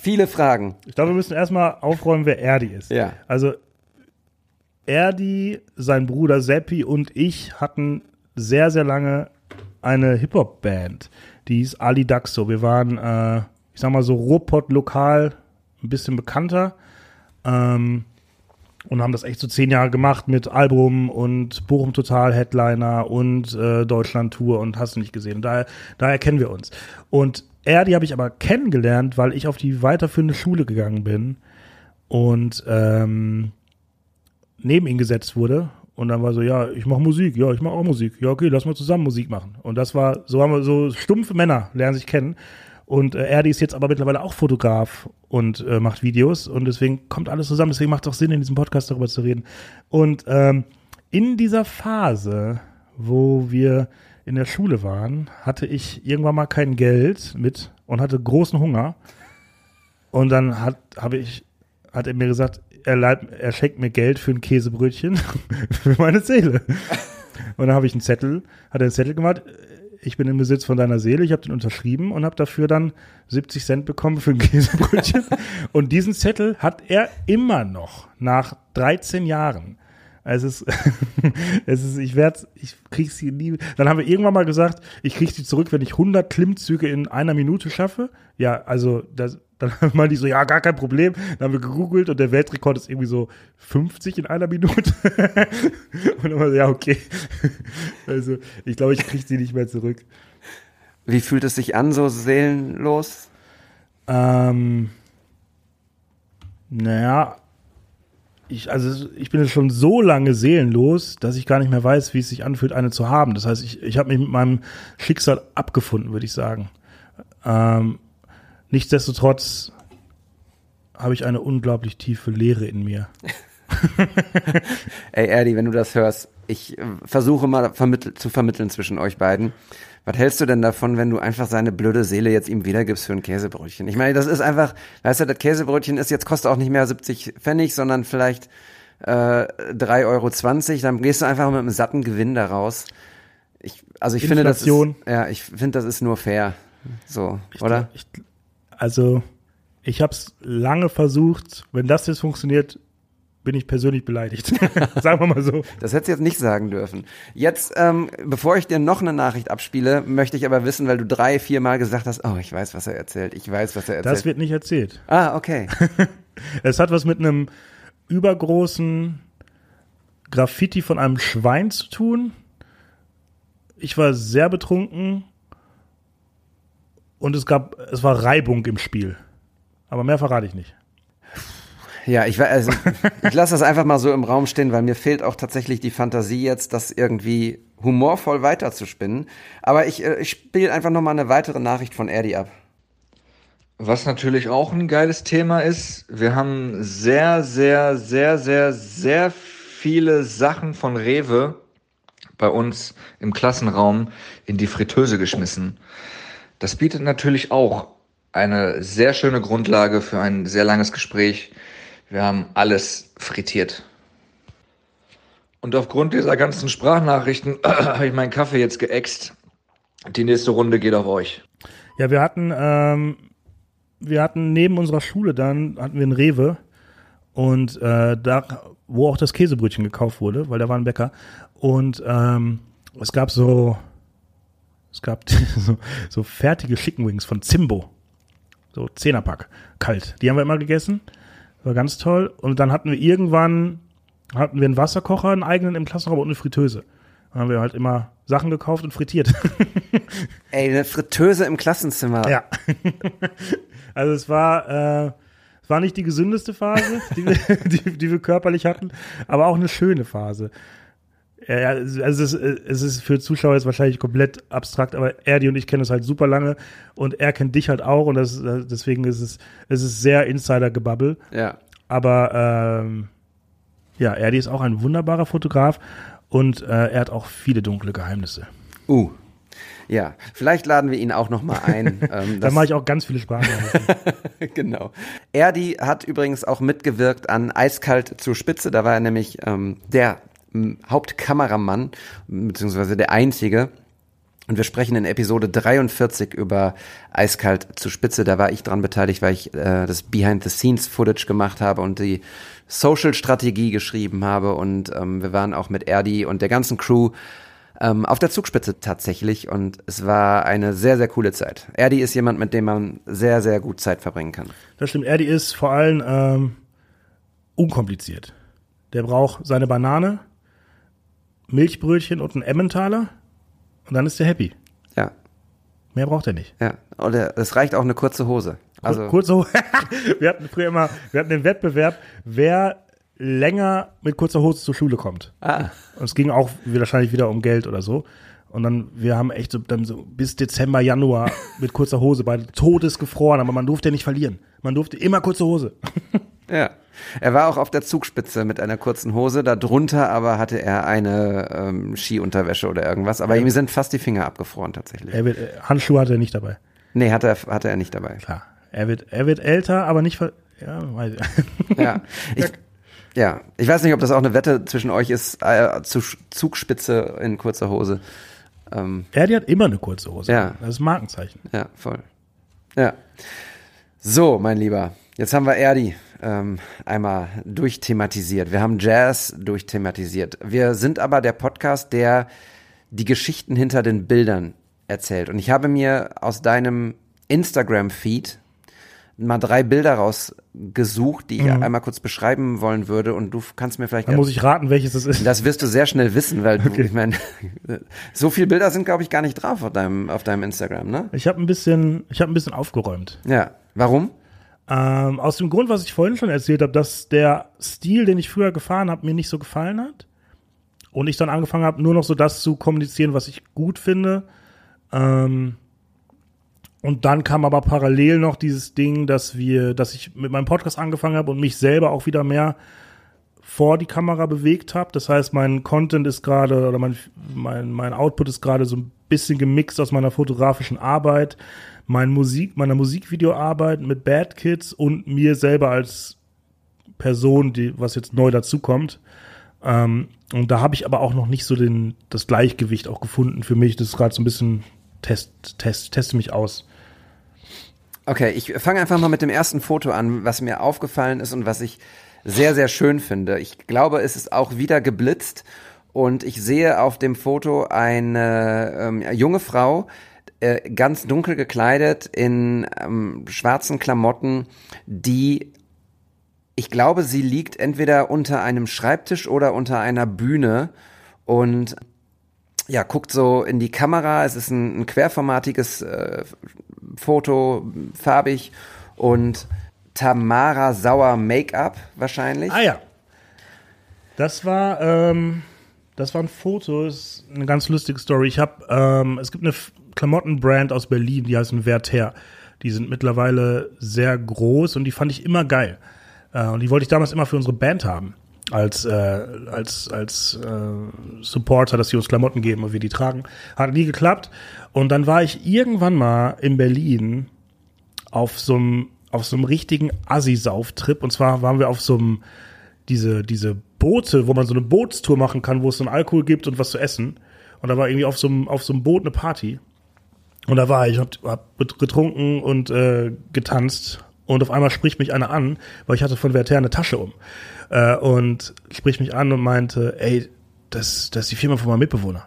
Viele Fragen. Ich glaube, wir müssen erstmal aufräumen, wer Erdi ist. Ja. Also, Erdi, sein Bruder Seppi und ich hatten sehr, sehr lange eine Hip-Hop-Band. Die hieß Ali Daxo. Wir waren, äh, ich sag mal so, Ruhrpott-lokal, ein bisschen bekannter. Ähm, und haben das echt so zehn Jahre gemacht mit Album und Bochum Total Headliner und äh, Deutschland Tour und hast du nicht gesehen. Und daher, daher kennen wir uns. Und er, die habe ich aber kennengelernt, weil ich auf die weiterführende Schule gegangen bin und ähm, neben ihn gesetzt wurde Und dann war so, ja, ich mache Musik, ja, ich mache auch Musik. Ja, okay, lass mal zusammen Musik machen. Und das war, so haben wir so stumpfe Männer lernen sich kennen. Und äh, Erdi ist jetzt aber mittlerweile auch Fotograf und äh, macht Videos und deswegen kommt alles zusammen. Deswegen macht es auch Sinn, in diesem Podcast darüber zu reden. Und ähm, in dieser Phase, wo wir in der Schule waren, hatte ich irgendwann mal kein Geld mit und hatte großen Hunger. Und dann hat, habe ich, hat er mir gesagt, er, leid, er schenkt mir Geld für ein Käsebrötchen *laughs* für meine Seele. *laughs* Und dann habe ich einen Zettel, hat er einen Zettel gemacht, ich bin im Besitz von deiner Seele, ich habe den unterschrieben und habe dafür dann 70 Cent bekommen für ein *laughs* Käsebrötchen. und diesen Zettel hat er immer noch nach 13 Jahren. Es ist, *laughs* es ist, ich werde, ich krieg sie nie. Dann haben wir irgendwann mal gesagt, ich krieg sie zurück, wenn ich 100 Klimmzüge in einer Minute schaffe. Ja, also das, dann *laughs* meinte ich so, ja, gar kein Problem. Dann haben wir gegoogelt und der Weltrekord ist irgendwie so 50 in einer Minute. *laughs* und dann war so, ja, okay. *laughs* Also ich glaube, ich krieg sie nicht mehr zurück. Wie fühlt es sich an, so seelenlos? Ähm, naja, ich, also ich bin jetzt schon so lange seelenlos, dass ich gar nicht mehr weiß, wie es sich anfühlt, eine zu haben. Das heißt, ich, ich habe mich mit meinem Schicksal abgefunden, würde ich sagen. Ähm, nichtsdestotrotz habe ich eine unglaublich tiefe Leere in mir. *laughs* Ey, Erdi, wenn du das hörst, ich äh, versuche mal vermittl zu vermitteln zwischen euch beiden. Was hältst du denn davon, wenn du einfach seine blöde Seele jetzt ihm wiedergibst für ein Käsebrötchen? Ich meine, das ist einfach, weißt du, das Käsebrötchen ist jetzt kostet auch nicht mehr 70 Pfennig, sondern vielleicht äh, 3,20 Euro. Dann gehst du einfach mit einem satten Gewinn da raus. Ich, also ich finde, das ist, Inflation. ja, ich finde, das ist nur fair. So, Ich oder? glaub- Ich, also, ich habe es lange versucht. Wenn das jetzt funktioniert, bin ich persönlich beleidigt. *laughs* Sagen wir mal so. Das hättest du jetzt nicht sagen dürfen. Jetzt, ähm, bevor ich dir noch eine Nachricht abspiele, möchte ich aber wissen, weil du drei, vier Mal gesagt hast, oh, ich weiß, was er erzählt, ich weiß, was er erzählt. Das wird nicht erzählt. ah, okay. *laughs* Es hat was mit einem übergroßen Graffiti von einem Schwein zu tun. Ich war sehr betrunken und es gab, es war Reibung im Spiel. Aber mehr verrate ich nicht. Ja, ich, also, ich lasse das einfach mal so im Raum stehen, weil mir fehlt auch tatsächlich die Fantasie jetzt, das irgendwie humorvoll weiterzuspinnen. Aber ich, äh, ich spiele einfach noch mal eine weitere Nachricht von Erdi ab. Was natürlich auch ein geiles Thema ist, wir haben sehr, sehr, sehr, sehr, sehr viele Sachen von Rewe bei uns im Klassenraum in die Fritteuse geschmissen. Das bietet natürlich auch eine sehr schöne Grundlage für ein sehr langes Gespräch. Wir haben alles frittiert. Und aufgrund dieser ganzen Sprachnachrichten *clears throat* habe ich meinen Kaffee jetzt geäxt. Die nächste Runde geht auf euch. Ja, wir hatten, ähm, wir hatten neben unserer Schule dann, hatten wir einen Rewe und äh, da, wo auch das Käsebrötchen gekauft wurde, weil da war ein Bäcker. Und ähm, es gab so, es gab *laughs* so, so fertige Chicken Wings von Zimbo. So Zehnerpack, kalt. Die haben wir immer gegessen. War ganz toll. Und dann hatten wir irgendwann, hatten wir einen Wasserkocher, einen eigenen im Klassenraum und eine Fritteuse. Dann haben wir halt immer Sachen gekauft und frittiert. *laughs* Ey, eine Fritteuse im Klassenzimmer. Ja. *laughs* also es war, äh, es war nicht die gesündeste Phase, die wir, die, die wir körperlich hatten, aber auch eine schöne Phase. Ja, also es ist, es ist für Zuschauer jetzt wahrscheinlich komplett abstrakt, aber Erdi und ich kennen uns halt super lange und er kennt dich halt auch und das, deswegen ist es, es ist sehr Insider-Gebabbel. ja. Aber ähm, ja, Erdi ist auch ein wunderbarer Fotograf und äh, er hat auch viele dunkle Geheimnisse. Uh. Ja, vielleicht laden wir ihn auch noch mal ein. *laughs* Ähm, Da mache ich auch ganz viele Sprachnachrichten. *laughs* genau. Erdi hat übrigens auch mitgewirkt an Eiskalt zur Spitze. Da war er nämlich ähm, der Hauptkameramann, beziehungsweise der einzige. Und wir sprechen in Episode 43 über Eiskalt zur Spitze. Da war ich dran beteiligt, weil ich äh, das Behind-the-Scenes-Footage gemacht habe und die Social-Strategie geschrieben habe. Und ähm, wir waren auch mit Erdi und der ganzen Crew ähm, auf der Zugspitze tatsächlich. Und es war eine sehr, sehr coole Zeit. Erdi ist jemand, mit dem man sehr, sehr gut Zeit verbringen kann. Das stimmt. Erdi ist vor allem ähm, unkompliziert. Der braucht seine Banane, Milchbrötchen und einen Emmentaler und dann ist er happy. Ja, Mehr braucht er nicht. ja. Oder es reicht auch eine kurze Hose. Also Kurz so, *laughs* wir hatten früher immer, wir hatten den Wettbewerb, wer länger mit kurzer Hose zur Schule kommt. Ah. Und es ging auch wahrscheinlich wieder um Geld oder so. Und dann, wir haben echt so, dann so bis Dezember, Januar *laughs* mit kurzer Hose, beide todesgefroren, aber man durfte ja nicht verlieren. Man durfte immer kurze Hose. *laughs* Ja. Er war auch auf der Zugspitze mit einer kurzen Hose. Darunter aber hatte er eine ähm, Skiunterwäsche oder irgendwas. Aber ihm sind fast die Finger abgefroren tatsächlich. Er wird, äh, Handschuhe hatte er nicht dabei. Nee, hatte er, hatte er nicht dabei. Klar. Er wird, er wird älter, aber nicht ver ja, weiß ich. *laughs* Ja. Ich, ja. Ich weiß nicht, ob das auch eine Wette zwischen euch ist, äh, zu Zugspitze in kurzer Hose. Ähm, Er, die hat immer eine kurze Hose. Ja. Das ist ein Markenzeichen. Ja, voll. Ja. So, mein Lieber, jetzt haben wir Erdi ähm, einmal durchthematisiert. Wir haben Jazz durchthematisiert. Wir sind aber der Podcast, der die Geschichten hinter den Bildern erzählt. Und ich habe mir aus deinem Instagram-Feed mal drei Bilder rausgesucht, die ich einmal kurz beschreiben wollen würde. Und du kannst mir vielleicht Dann muss ich raten, welches das ist. das wirst du sehr schnell wissen, weil du, ich meine, *laughs* so viele Bilder sind, glaube ich, gar nicht drauf auf deinem, auf deinem Instagram, ne? Ich habe ein bisschen, ich habe ein bisschen aufgeräumt. Ja. Warum? Ähm, aus dem Grund, was ich vorhin schon erzählt habe, dass der Stil, den ich früher gefahren habe, mir nicht so gefallen hat. Und ich dann angefangen habe, nur noch so das zu kommunizieren, was ich gut finde. Ähm, und dann kam aber parallel noch dieses Ding, dass wir, dass ich mit meinem Podcast angefangen habe und mich selber auch wieder mehr vor die Kamera bewegt habe. Das heißt, mein Content ist gerade oder mein, mein, mein Output ist gerade so ein bisschen gemixt aus meiner fotografischen Arbeit, mein Musik, meiner Musikvideoarbeit mit Bad Kids und mir selber als Person, die, was jetzt neu dazukommt. Ähm, und da habe ich aber auch noch nicht so den, das Gleichgewicht auch gefunden für mich. Das ist gerade so ein bisschen Test, Test, teste mich aus. Okay, ich fange einfach mal mit dem ersten Foto an, was mir aufgefallen ist und was ich sehr, sehr schön finde. Ich glaube, es ist auch wieder geblitzt und ich sehe auf dem Foto eine ähm, junge Frau, äh, ganz dunkel gekleidet in ähm, schwarzen Klamotten, die ich glaube, sie liegt entweder unter einem Schreibtisch oder unter einer Bühne und ja, guckt so in die Kamera. Es ist ein, ein querformatiges äh, Foto, farbig und Tamara Sauer Make-up wahrscheinlich. Ah ja. Das war, ähm, das war ein Foto, ist eine ganz lustige Story. Ich habe, ähm, es gibt eine Klamottenbrand aus Berlin, die heißen Werther. Die sind mittlerweile sehr groß und die fand ich immer geil. Äh, und die wollte ich damals immer für unsere Band haben. Als, äh, als, als äh, Supporter, dass sie uns Klamotten geben und wir die tragen. Hat nie geklappt. Und dann war ich irgendwann mal in Berlin auf so einem auf so einem richtigen Assi-Sauf-Trip. Und zwar waren wir auf so einem, diese, diese Boote, wo man so eine Bootstour machen kann, wo es so einen Alkohol gibt und was zu essen. Und da war irgendwie auf so einem, auf so einem Boot eine Party. Und da war ich, hab, hab getrunken und äh, getanzt. Und auf einmal spricht mich einer an, weil ich hatte von Werther eine Tasche um. Äh, und spricht mich an und meinte, ey, das, das ist die Firma von meinem Mitbewohner.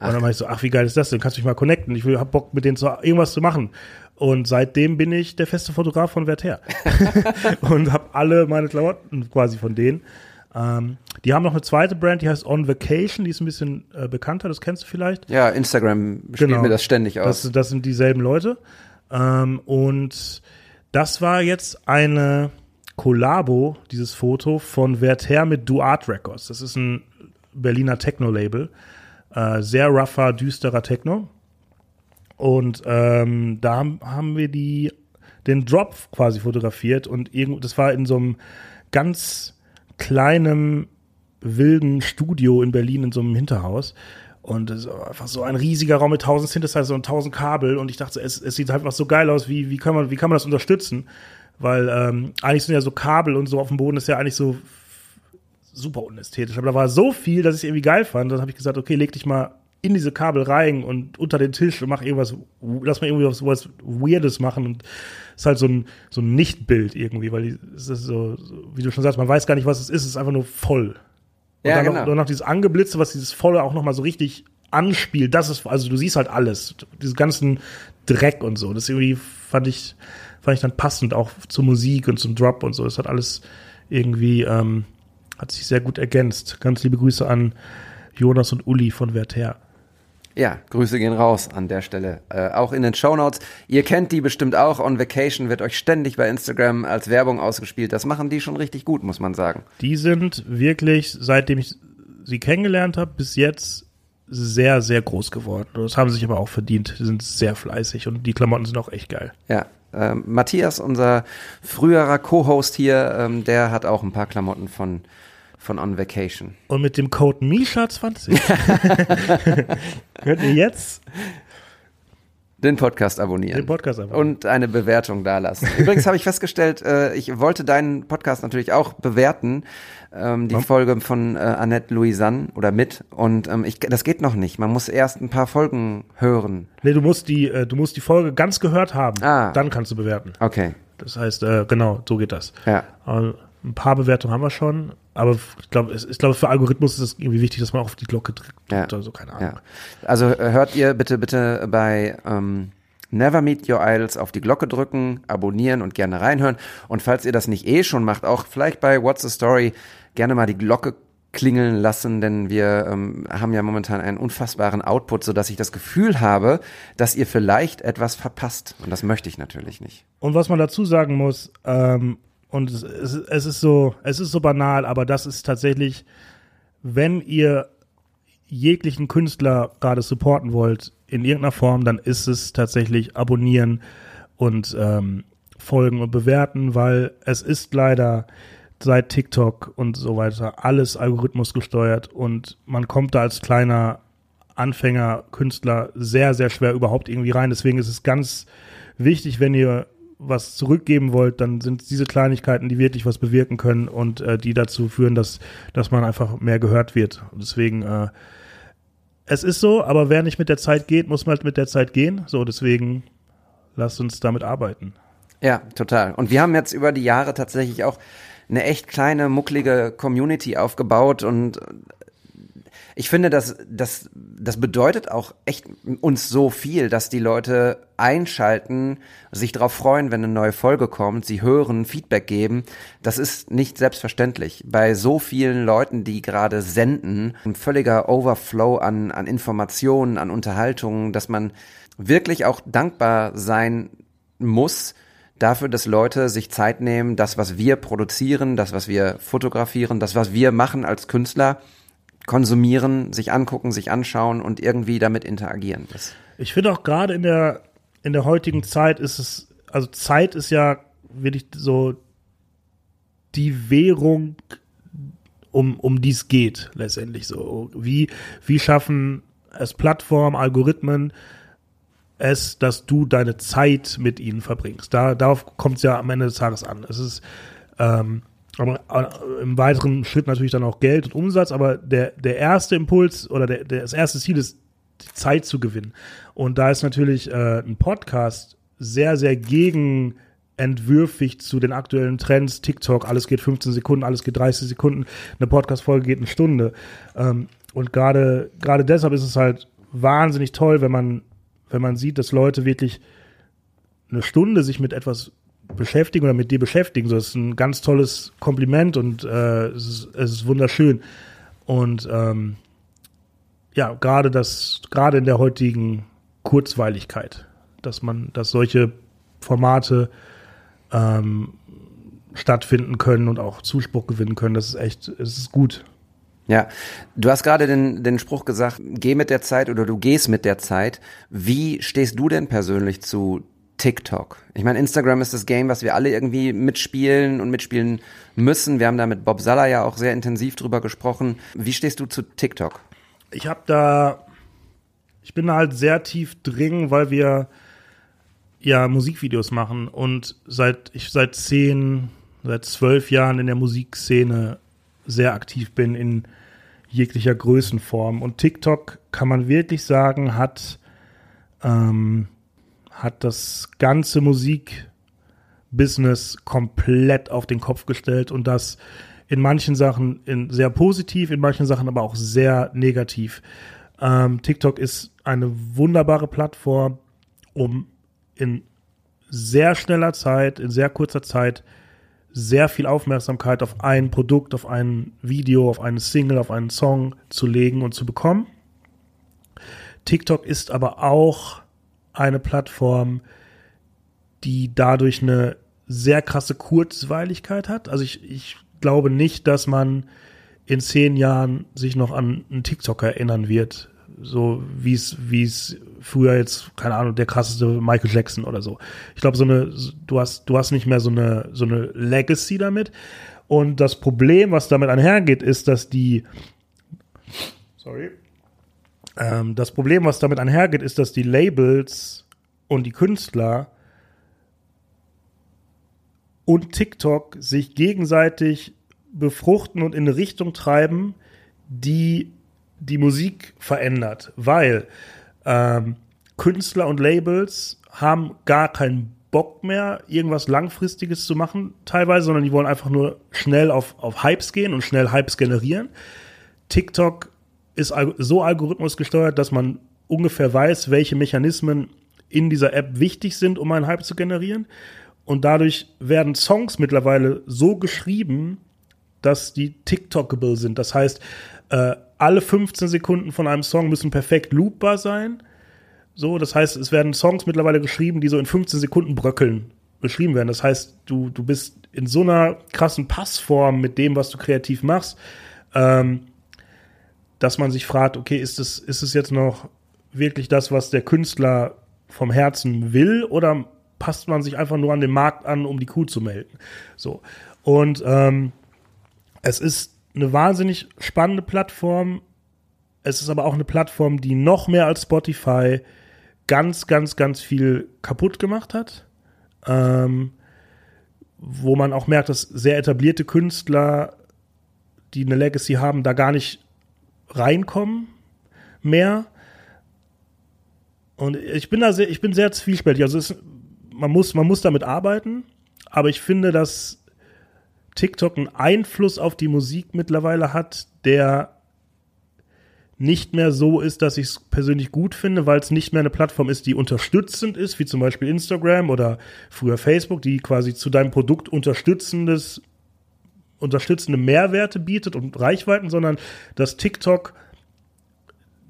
Und dann meinte ich so, ach, wie geil ist das denn? Kannst du mich mal connecten? Ich will, hab Bock, mit denen zu, irgendwas zu machen. Und seitdem bin ich der feste Fotograf von Werther. *laughs* *laughs* und habe alle meine Klamotten quasi von denen. Ähm, die haben noch eine zweite Brand, die heißt On Vacation, die ist ein bisschen äh, bekannter, das kennst du vielleicht. Ja, Instagram spielt mir das ständig aus. Das, das sind dieselben Leute. Ähm, und das war jetzt eine Kollabo, dieses Foto von Werther mit Duart Records. Das ist ein Berliner Techno-Label. Äh, sehr rougher, düsterer Techno. Und ähm, da haben, wir die, den Drop quasi fotografiert und irgend, das war in so einem ganz kleinen, wilden Studio in Berlin in so einem Hinterhaus. Und es war einfach so ein riesiger Raum mit tausend Synthesizer und tausend Kabel. Und ich dachte, es, es sieht einfach so geil aus, wie, wie, kann man, wie kann man das unterstützen? Weil ähm, eigentlich sind ja so Kabel und so auf dem Boden ist ja eigentlich so super unästhetisch. Aber da war so viel, dass ich es irgendwie geil fand. Dann habe ich gesagt, okay, leg dich mal in diese Kabel rein und unter den Tisch und mach irgendwas, lass mal irgendwie was, was Weirdes machen. Und es ist halt so ein, so ein Nichtbild irgendwie, weil es ist so, wie du schon sagst, man weiß gar nicht, was es ist, es ist einfach nur voll. Und Ja, dann genau. noch, dann noch dieses Angeblitze, was dieses Volle auch nochmal so richtig anspielt. Das ist, also du siehst halt alles. Diesen ganzen Dreck und so. Das irgendwie fand ich, fand ich dann passend auch zur Musik und zum Drop und so. Das hat alles irgendwie, ähm, hat sich sehr gut ergänzt. Ganz liebe Grüße an Jonas und Uli von Werther. Ja, Grüße gehen raus an der Stelle. Äh, auch in den Shownotes. Ihr kennt die bestimmt auch. On Vacation wird euch ständig bei Instagram als Werbung ausgespielt. Das machen die schon richtig gut, muss man sagen. Die sind wirklich, seitdem ich sie kennengelernt habe, bis jetzt sehr, sehr groß geworden. Das haben sie sich aber auch verdient. Die sind sehr fleißig und die Klamotten sind auch echt geil. Ja. Ähm, Matthias, unser früherer Co-Host hier, ähm, der hat auch ein paar Klamotten von, von On Vacation. Und mit dem Code MISHA20 könnt *laughs* ihr jetzt Den Podcast abonnieren. den Podcast abonnieren. und eine Bewertung dalassen. Übrigens habe ich festgestellt, äh, ich wollte deinen Podcast natürlich auch bewerten, ähm, die Folge von äh, Annette Louisanne oder mit. Und ähm, ich, das geht noch nicht. Man muss erst ein paar Folgen hören. Nee, du musst die, äh, du musst die Folge ganz gehört haben. Ah. Dann kannst du bewerten. Okay. Das heißt, äh, genau, so geht das. Ja. Aber ein paar Bewertungen haben wir schon, aber ich glaube, ich glaube, für Algorithmus ist es irgendwie wichtig, dass man auf die Glocke drückt Ja. oder so, keine Ahnung. Ja. Also äh, hört ihr bitte, bitte bei ähm, Never Meet Your Idols auf die Glocke drücken, abonnieren und gerne reinhören. Und falls ihr das nicht eh schon macht, auch vielleicht bei What's the Story gerne mal die Glocke klingeln lassen, denn wir ähm, haben ja momentan einen unfassbaren Output, sodass ich das Gefühl habe, dass ihr vielleicht etwas verpasst. Und das möchte ich natürlich nicht. Und was man dazu sagen muss, ähm, und es, es, es ist so, es ist so banal, aber das ist tatsächlich, wenn ihr jeglichen Künstler gerade supporten wollt in irgendeiner Form, dann ist es tatsächlich abonnieren und ähm, folgen und bewerten, weil es ist leider seit TikTok und so weiter alles Algorithmus gesteuert und man kommt da als kleiner Anfänger, Künstler sehr, sehr schwer überhaupt irgendwie rein. Deswegen ist es ganz wichtig, wenn ihr was zurückgeben wollt, dann sind es diese Kleinigkeiten, die wirklich was bewirken können und äh, die dazu führen, dass, dass man einfach mehr gehört wird. Und deswegen, äh, es ist so, aber wer nicht mit der Zeit geht, muss halt mit der Zeit gehen. So, deswegen lasst uns damit arbeiten. Ja, total. Und wir haben jetzt über die Jahre tatsächlich auch eine echt kleine, mucklige Community aufgebaut und ich finde, dass das, das bedeutet auch echt uns so viel, dass die Leute einschalten, sich darauf freuen, wenn eine neue Folge kommt, sie hören, Feedback geben. Das ist nicht selbstverständlich. Bei so vielen Leuten, die gerade senden, ein völliger Overflow an, an Informationen, an Unterhaltungen, dass man wirklich auch dankbar sein muss, dafür, dass Leute sich Zeit nehmen, das, was wir produzieren, das, was wir fotografieren, das, was wir machen als Künstler, konsumieren, sich angucken, sich anschauen und irgendwie damit interagieren. Das, Ich finde auch gerade in der, in der heutigen Zeit ist es, also Zeit ist ja wirklich so die Währung, um, um die es geht, letztendlich so. Wie, wie schaffen es Plattformen, Algorithmen, es, dass du deine Zeit mit ihnen verbringst. Da, darauf kommt es ja am Ende des Tages an. Es ist ähm, aber äh, im weiteren Schritt natürlich dann auch Geld und Umsatz, aber der, der erste Impuls oder der, der, das erste Ziel ist, die Zeit zu gewinnen. Und da ist natürlich äh, ein Podcast sehr, sehr gegen entwürfig zu den aktuellen Trends, TikTok, alles geht 15 Sekunden, alles geht 30 Sekunden, eine Podcast-Folge geht eine Stunde. Ähm, und gerade, gerade deshalb ist es halt wahnsinnig toll, wenn man, wenn man sieht, dass Leute wirklich eine Stunde sich mit etwas beschäftigen oder mit dir beschäftigen. So, das ist ein ganz tolles Kompliment und äh, es, ist, es ist wunderschön. Und ähm, ja, gerade das, gerade in der heutigen Kurzweiligkeit, dass man, dass solche Formate ähm, stattfinden können und auch Zuspruch gewinnen können, das ist echt, es ist gut. ja, du hast gerade den, den Spruch gesagt, geh mit der Zeit oder du gehst mit der Zeit. Wie stehst du denn persönlich zu TikTok? Ich meine, Instagram ist das Game, was wir alle irgendwie mitspielen und mitspielen müssen. Wir haben da mit Bob Salla ja auch sehr intensiv drüber gesprochen. Wie stehst du zu TikTok? Ich habe da, ich bin da halt sehr tief drin, weil wir ja Musikvideos machen und seit ich seit zehn, seit zwölf Jahren in der Musikszene sehr aktiv bin in jeglicher Größenform. Und TikTok kann man wirklich sagen, hat, ähm, hat das ganze Musikbusiness komplett auf den Kopf gestellt und das in manchen Sachen in sehr positiv, in manchen Sachen aber auch sehr negativ. Ähm, TikTok ist eine wunderbare Plattform, um in sehr schneller Zeit, in sehr kurzer Zeit sehr viel Aufmerksamkeit auf ein Produkt, auf ein Video, auf eine Single, auf einen Song zu legen und zu bekommen. TikTok ist aber auch eine Plattform, die dadurch eine sehr krasse Kurzweiligkeit hat. Also ich, ich glaube nicht, dass man in zehn Jahren sich noch an einen TikToker erinnern wird, so wie es wie es früher jetzt keine Ahnung der krasseste Michael Jackson oder so. Ich glaube so eine du hast du hast nicht mehr so eine so eine Legacy damit und das Problem, was damit einhergeht, ist, dass die sorry ähm, das Problem, was damit einhergeht, ist, dass die Labels und die Künstler und TikTok sich gegenseitig befruchten und in eine Richtung treiben, die die Musik verändert, weil ähm, Künstler und Labels haben gar keinen Bock mehr, irgendwas Langfristiges zu machen, teilweise, sondern die wollen einfach nur schnell auf, auf Hypes gehen und schnell Hypes generieren. TikTok ist so algorithmusgesteuert, dass man ungefähr weiß, welche Mechanismen in dieser App wichtig sind, um einen Hype zu generieren. Und dadurch werden Songs mittlerweile so geschrieben, dass die TikTokable sind. Das heißt, äh, alle 15 Sekunden von einem Song müssen perfekt loopbar sein. So, das heißt, es werden Songs mittlerweile geschrieben, die so in 15 Sekunden bröckeln geschrieben werden. Das heißt, du, du bist in so einer krassen Passform mit dem, was du kreativ machst, ähm, dass man sich fragt, okay, ist es, ist es jetzt noch wirklich das, was der Künstler vom Herzen will, oder passt man sich einfach nur an den Markt an, um die Kuh zu melden? So. Und ähm, es ist eine wahnsinnig spannende Plattform. Es ist aber auch eine Plattform, die noch mehr als Spotify ganz, ganz, ganz viel kaputt gemacht hat. Ähm, wo man auch merkt, dass sehr etablierte Künstler, die eine Legacy haben, da gar nicht reinkommen mehr. Und ich bin da sehr, ich bin sehr zwiespältig. Also es, man muss, man muss damit arbeiten, aber ich finde, dass TikTok einen Einfluss auf die Musik mittlerweile hat, der nicht mehr so ist, dass ich es persönlich gut finde, weil es nicht mehr eine Plattform ist, die unterstützend ist, wie zum Beispiel Instagram oder früher Facebook, die quasi zu deinem Produkt unterstützendes, unterstützende Mehrwerte bietet und Reichweiten, sondern dass TikTok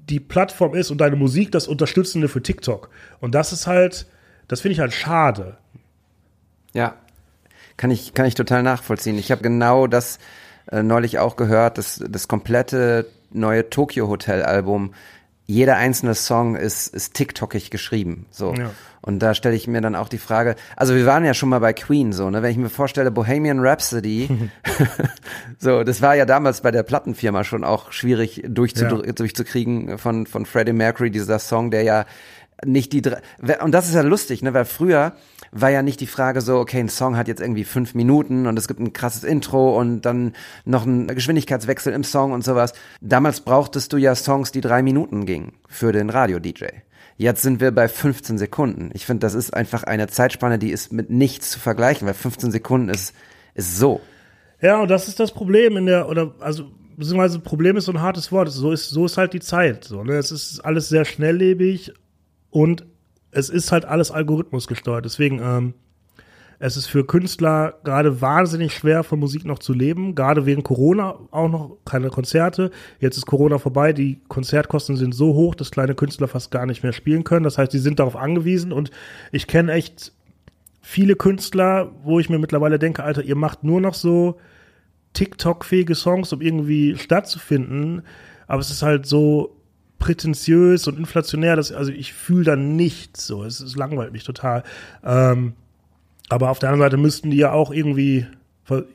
die Plattform ist und deine Musik das Unterstützende für TikTok. Und das ist halt, das finde ich halt schade. Ja, kann ich, kann ich total nachvollziehen. Ich habe genau das äh, neulich auch gehört, dass das komplette neue Tokyo Hotel Album, jeder einzelne Song ist, ist TikTokig geschrieben. So. Ja. Und da stelle ich mir dann auch die Frage, also wir waren ja schon mal bei Queen, so, ne? Wenn ich mir vorstelle, Bohemian Rhapsody, *laughs* *laughs* so, das war ja damals bei der Plattenfirma schon auch schwierig durchzu ja. durchzukriegen von, von Freddie Mercury, dieser Song, der ja nicht die und das ist ja lustig, ne, weil früher war ja nicht die Frage so, okay, ein Song hat jetzt irgendwie fünf Minuten und es gibt ein krasses Intro und dann noch ein Geschwindigkeitswechsel im Song und sowas. Damals brauchtest du ja Songs, die drei Minuten gingen für den Radio-DJ. Jetzt sind wir bei 15 Sekunden. Ich finde, das ist einfach eine Zeitspanne, die ist mit nichts zu vergleichen, weil 15 Sekunden ist, ist so. Ja, und das ist das Problem in der, oder, also, beziehungsweise Problem ist so ein hartes Wort. So ist, so ist halt die Zeit. So, ne? Es ist alles sehr schnelllebig und es ist halt alles Algorithmus gesteuert. Deswegen, ähm, es ist für Künstler gerade wahnsinnig schwer, von Musik noch zu leben. Gerade wegen Corona auch noch keine Konzerte. Jetzt ist Corona vorbei. Die Konzertkosten sind so hoch, dass kleine Künstler fast gar nicht mehr spielen können. Das heißt, die sind darauf angewiesen. Und ich kenne echt viele Künstler, wo ich mir mittlerweile denke, Alter, ihr macht nur noch so TikTok-fähige Songs, um irgendwie stattzufinden. Aber es ist halt so prätentiös und inflationär, das, also ich fühle da nichts so. Es, es langweilt mich total. Ähm, aber auf der anderen Seite müssten die ja auch irgendwie ver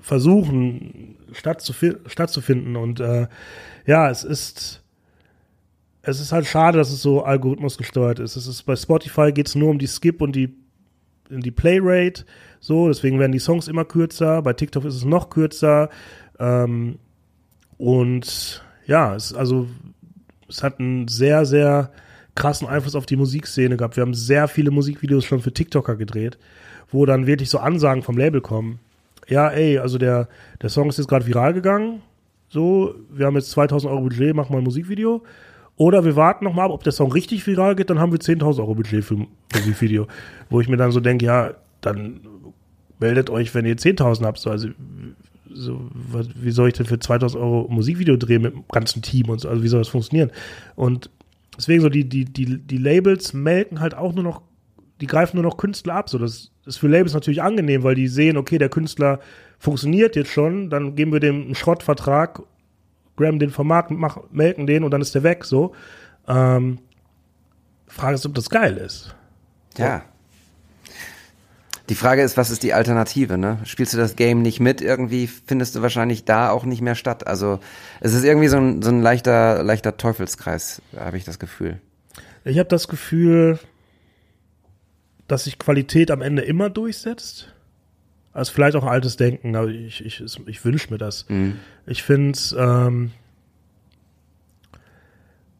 versuchen, stattzufinden. Und äh, ja, es ist es ist halt schade, dass es so algorithmusgesteuert ist. Es ist bei Spotify geht es nur um die Skip und die die Playrate. So, deswegen werden die Songs immer kürzer. Bei TikTok ist es noch kürzer. Ähm, und ja, es, also es hat einen sehr, sehr krassen Einfluss auf die Musikszene gehabt. Wir haben sehr viele Musikvideos schon für TikToker gedreht, wo dann wirklich so Ansagen vom Label kommen. Ja, ey, also der, der Song ist jetzt gerade viral gegangen. So, wir haben jetzt 2000 Euro Budget, machen mal ein Musikvideo. Oder wir warten noch mal ab, ob der Song richtig viral geht, dann haben wir 10.000 Euro Budget für ein Musikvideo. wo ich mir dann so denke, ja, dann meldet euch, wenn ihr 10.000 habt. So, also so, was, wie soll ich denn für 2000 Euro Musikvideo drehen mit dem ganzen Team und so, also wie soll das funktionieren? Und deswegen so die, die, die, die Labels melken halt auch nur noch, die greifen nur noch Künstler ab. So, das ist für Labels natürlich angenehm, weil die sehen, okay, der Künstler funktioniert jetzt schon, dann geben wir dem einen Schrottvertrag, Graham den Vermarkt, mach, melken den und dann ist der weg. So. Ähm, Frage ist, ob das geil ist. Ja. Die Frage ist, was ist die Alternative, ne? Spielst du das Game nicht mit, irgendwie findest du wahrscheinlich da auch nicht mehr statt. Also es ist irgendwie so ein, so ein leichter, leichter Teufelskreis, habe ich das Gefühl. Ich habe das Gefühl, dass sich Qualität am Ende immer durchsetzt. Also vielleicht auch altes Denken, aber ich, ich, ich wünsche mir das. Ich finde ähm,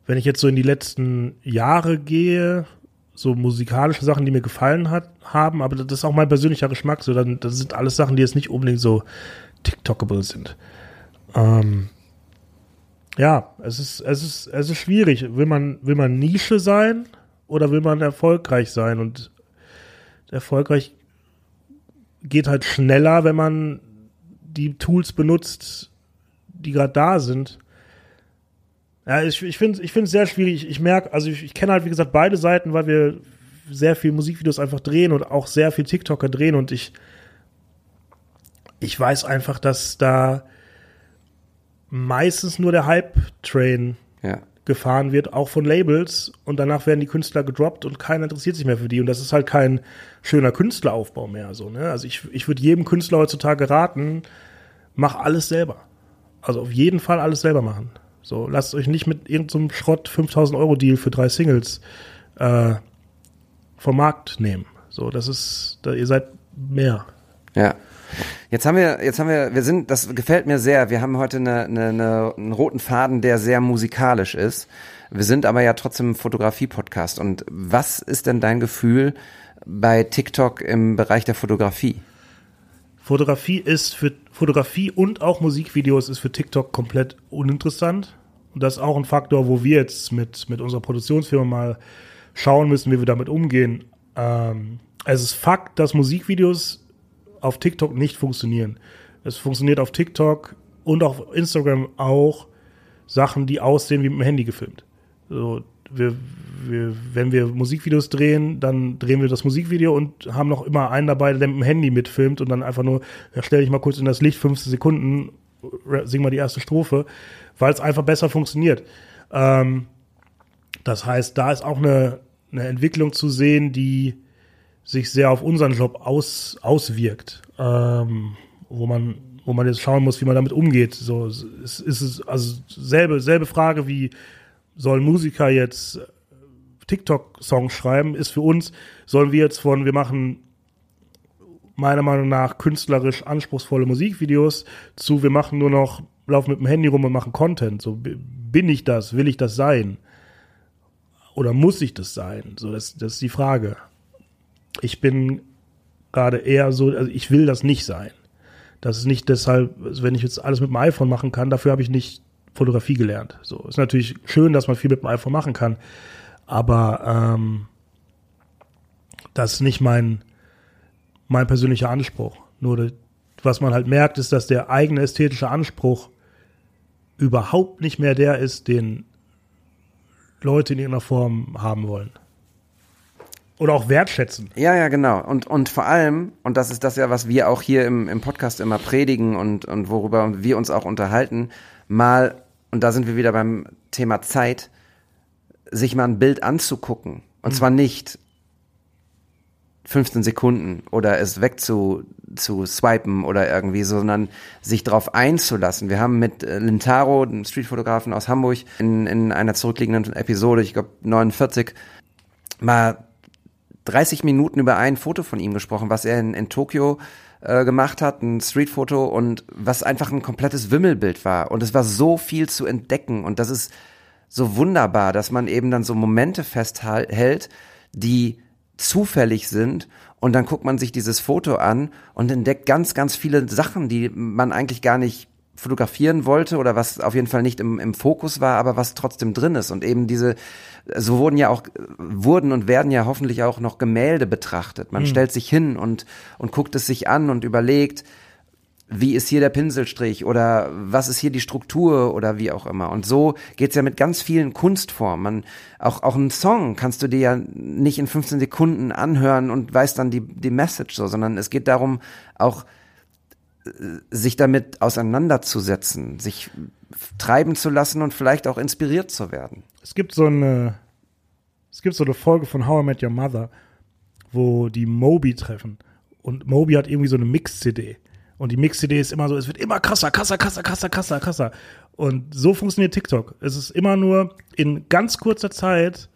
wenn ich jetzt so in die letzten Jahre gehe, so musikalische Sachen, die mir gefallen hat, haben, aber das ist auch mein persönlicher Geschmack, so dann, das sind alles Sachen, die jetzt nicht unbedingt so TikTokable sind. Ähm, ja, es ist, es ist, es ist schwierig. Will man, will man Nische sein oder will man erfolgreich sein? Und erfolgreich geht halt schneller, wenn man die Tools benutzt, die gerade da sind. Ja, ich, ich finde ich es sehr schwierig. Ich merke, also ich, ich kenne halt, wie gesagt, beide Seiten, weil wir sehr viel Musikvideos einfach drehen und auch sehr viel TikToker drehen und ich, ich weiß einfach, dass da meistens nur der Hype-Train Ja. gefahren wird, auch von Labels und danach werden die Künstler gedroppt und keiner interessiert sich mehr für die und das ist halt kein schöner Künstleraufbau mehr so, ne? Also ich, ich würde jedem Künstler heutzutage raten, mach alles selber. Also auf jeden Fall alles selber machen. So, lasst euch nicht mit irgendeinem Schrott 5000 Euro Deal für drei Singles äh, vom Markt nehmen. So, das ist, da, ihr seid mehr. Ja. Jetzt haben wir, jetzt haben wir, wir sind, das gefällt mir sehr. Wir haben heute eine, eine, eine, einen roten Faden, der sehr musikalisch ist. Wir sind aber ja trotzdem ein Fotografie-Podcast. Und was ist denn dein Gefühl bei TikTok im Bereich der Fotografie? Fotografie ist für Fotografie und auch Musikvideos ist für TikTok komplett uninteressant. Das ist auch ein Faktor, wo wir jetzt mit, mit unserer Produktionsfirma mal schauen müssen, wie wir damit umgehen. Ähm, es ist Fakt, dass Musikvideos auf TikTok nicht funktionieren. Es funktioniert auf TikTok und auf Instagram auch Sachen, die aussehen wie mit dem Handy gefilmt. So, wir, wir, wenn wir Musikvideos drehen, dann drehen wir das Musikvideo und haben noch immer einen dabei, der mit dem Handy mitfilmt und dann einfach nur, ja, stell dich mal kurz in das Licht, 15 Sekunden, sing mal die erste Strophe, weil es einfach besser funktioniert. Ähm, das heißt, da ist auch eine, eine Entwicklung zu sehen, die sich sehr auf unseren Job aus, auswirkt, ähm, wo man wo man jetzt schauen muss, wie man damit umgeht. So es ist es also selbe selbe Frage wie soll Musiker jetzt TikTok-Songs schreiben, ist für uns, sollen wir jetzt von, wir machen meiner Meinung nach künstlerisch anspruchsvolle Musikvideos zu, wir machen nur noch, laufen mit dem Handy rum und machen Content. So, bin ich das? Will ich das sein? Oder muss ich das sein? So, das, das ist die Frage. Ich bin gerade eher so, also ich will das nicht sein. Das ist nicht deshalb, also wenn ich jetzt alles mit dem iPhone machen kann, dafür habe ich nicht Fotografie gelernt. So ist natürlich schön, dass man viel mit dem iPhone machen kann, aber ähm, das ist nicht mein mein persönlicher Anspruch. Nur was man halt merkt, ist, dass der eigene ästhetische Anspruch überhaupt nicht mehr der ist, den Leute in irgendeiner Form haben wollen. Oder auch wertschätzen. Ja, ja, genau. Und, und vor allem, und das ist das ja, was wir auch hier im, im Podcast immer predigen und, und worüber wir uns auch unterhalten, mal, und da sind wir wieder beim Thema Zeit, sich mal ein Bild anzugucken. Und zwar nicht 15 Sekunden oder es weg zu, zu swipen oder irgendwie, sondern sich darauf einzulassen. Wir haben mit äh, Lintaro, einem Streetfotografen aus Hamburg, in, in einer zurückliegenden Episode, ich glaube 49, mal 30 Minuten über ein Foto von ihm gesprochen, was er in, in Tokio äh, gemacht hat, ein Streetfoto und was einfach ein komplettes Wimmelbild war. Und es war so viel zu entdecken und das ist so wunderbar, dass man eben dann so Momente festhält, die zufällig sind und dann guckt man sich dieses Foto an und entdeckt ganz, ganz viele Sachen, die man eigentlich gar nicht fotografieren wollte oder was auf jeden Fall nicht im, im Fokus war, aber was trotzdem drin ist. Und eben diese, so wurden ja auch, wurden und werden ja hoffentlich auch noch Gemälde betrachtet. Man stellt sich hin und, und guckt es sich an und überlegt, wie ist hier der Pinselstrich oder was ist hier die Struktur oder wie auch immer. Und so geht's ja mit ganz vielen Kunstformen. Man, auch, auch einen Song kannst du dir ja nicht in 15 Sekunden anhören und weißt dann die, die Message so, sondern es geht darum, auch äh, sich damit auseinanderzusetzen, sich treiben zu lassen und vielleicht auch inspiriert zu werden. Es gibt so eine, es gibt so eine Folge von How I Met Your Mother, wo die Moby treffen. Und Moby hat irgendwie so eine Mix-CD. Und die Mix-CD ist immer so, es wird immer krasser, krasser, krasser, krasser, krasser, krasser. Und so funktioniert TikTok. Es ist immer nur in ganz kurzer Zeit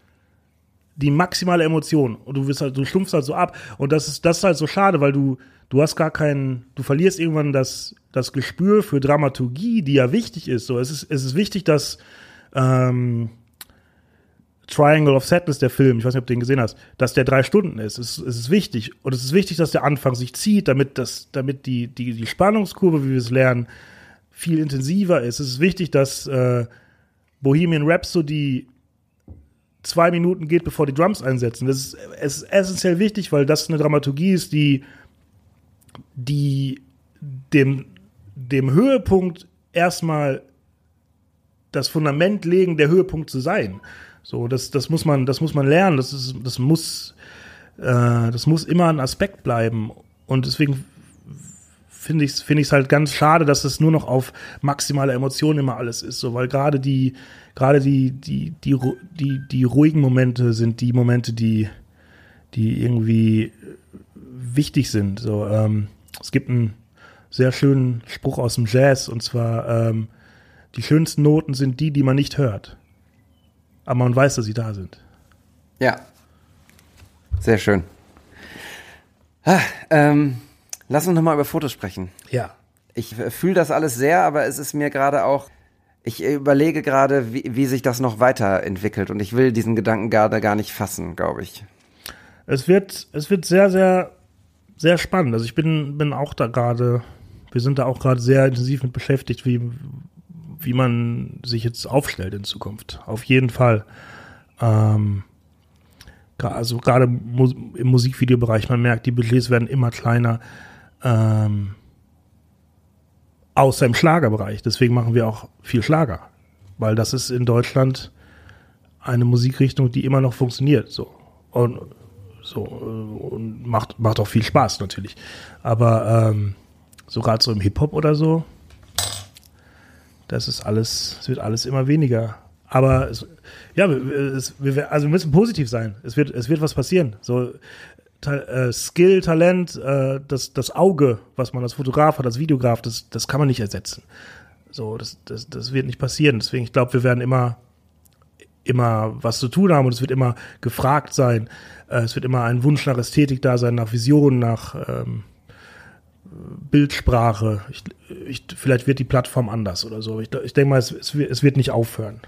die maximale Emotion. Und du wirst halt, du stumpfst halt so ab. Und das ist, das ist halt so schade, weil du, du hast gar keinen, du verlierst irgendwann das, das Gespür für Dramaturgie, die ja wichtig ist. So, es ist, es ist wichtig, dass, ähm, Triangle of Sadness, der Film, ich weiß nicht, ob du den gesehen hast, dass der drei Stunden ist. Es, es ist wichtig. Und es ist wichtig, dass der Anfang sich zieht, damit, das, damit die, die, die Spannungskurve, wie wir es lernen, viel intensiver ist. Es ist wichtig, dass äh, Bohemian Rhapsody zwei Minuten geht, bevor die Drums einsetzen. Das ist, es ist essentiell wichtig, weil das eine Dramaturgie ist, die, die dem, dem Höhepunkt erstmal das Fundament legen, der Höhepunkt zu sein. So, das, das muss man, das muss man lernen. Das ist, das muss, äh, das muss immer ein Aspekt bleiben. Und deswegen finde ich es finde ich halt ganz schade, dass es nur noch auf maximale Emotionen immer alles ist, so weil gerade die gerade die die die die die ruhigen Momente sind die Momente, die die irgendwie wichtig sind. So ähm, es gibt einen sehr schönen Spruch aus dem Jazz und zwar ähm, die schönsten Noten sind die, die man nicht hört aber man weiß, dass sie da sind. Ja. Sehr schön. Ah, ähm, lass uns nochmal über Fotos sprechen. Ja. Ich fühle das alles sehr, aber es ist mir gerade auch, ich überlege gerade, wie, wie sich das noch weiterentwickelt und ich will diesen Gedanken gerade gar nicht fassen, glaube ich. Es wird, es wird sehr, sehr, sehr spannend. Also ich bin, bin auch da gerade, wir sind da auch gerade sehr intensiv mit beschäftigt, wie, wie man sich jetzt aufstellt in Zukunft. Auf jeden Fall. Ähm, also gerade im Musikvideobereich, man merkt, die Budgets werden immer kleiner. Ähm, außer im Schlagerbereich. Deswegen machen wir auch viel Schlager. Weil das ist in Deutschland eine Musikrichtung, die immer noch funktioniert. So. Und so und macht, macht auch viel Spaß natürlich. Aber ähm, so gerade so im Hip-Hop oder so, das ist alles, es wird alles immer weniger. Aber es, ja, es, wir, also wir müssen positiv sein. Es wird, es wird was passieren. So ta äh, Skill, Talent, äh, das, das Auge, was man als Fotograf hat, als Videograf, das, das kann man nicht ersetzen. So, das, das, das wird nicht passieren. Deswegen, ich glaube, wir werden immer, immer was zu tun haben und es wird immer gefragt sein. Äh, es wird immer ein Wunsch nach Ästhetik da sein, nach Visionen, nach ähm, Bildsprache. Ich, ich, vielleicht wird die Plattform anders oder so. Ich, ich denke mal, es, es, es, wird nicht aufhören.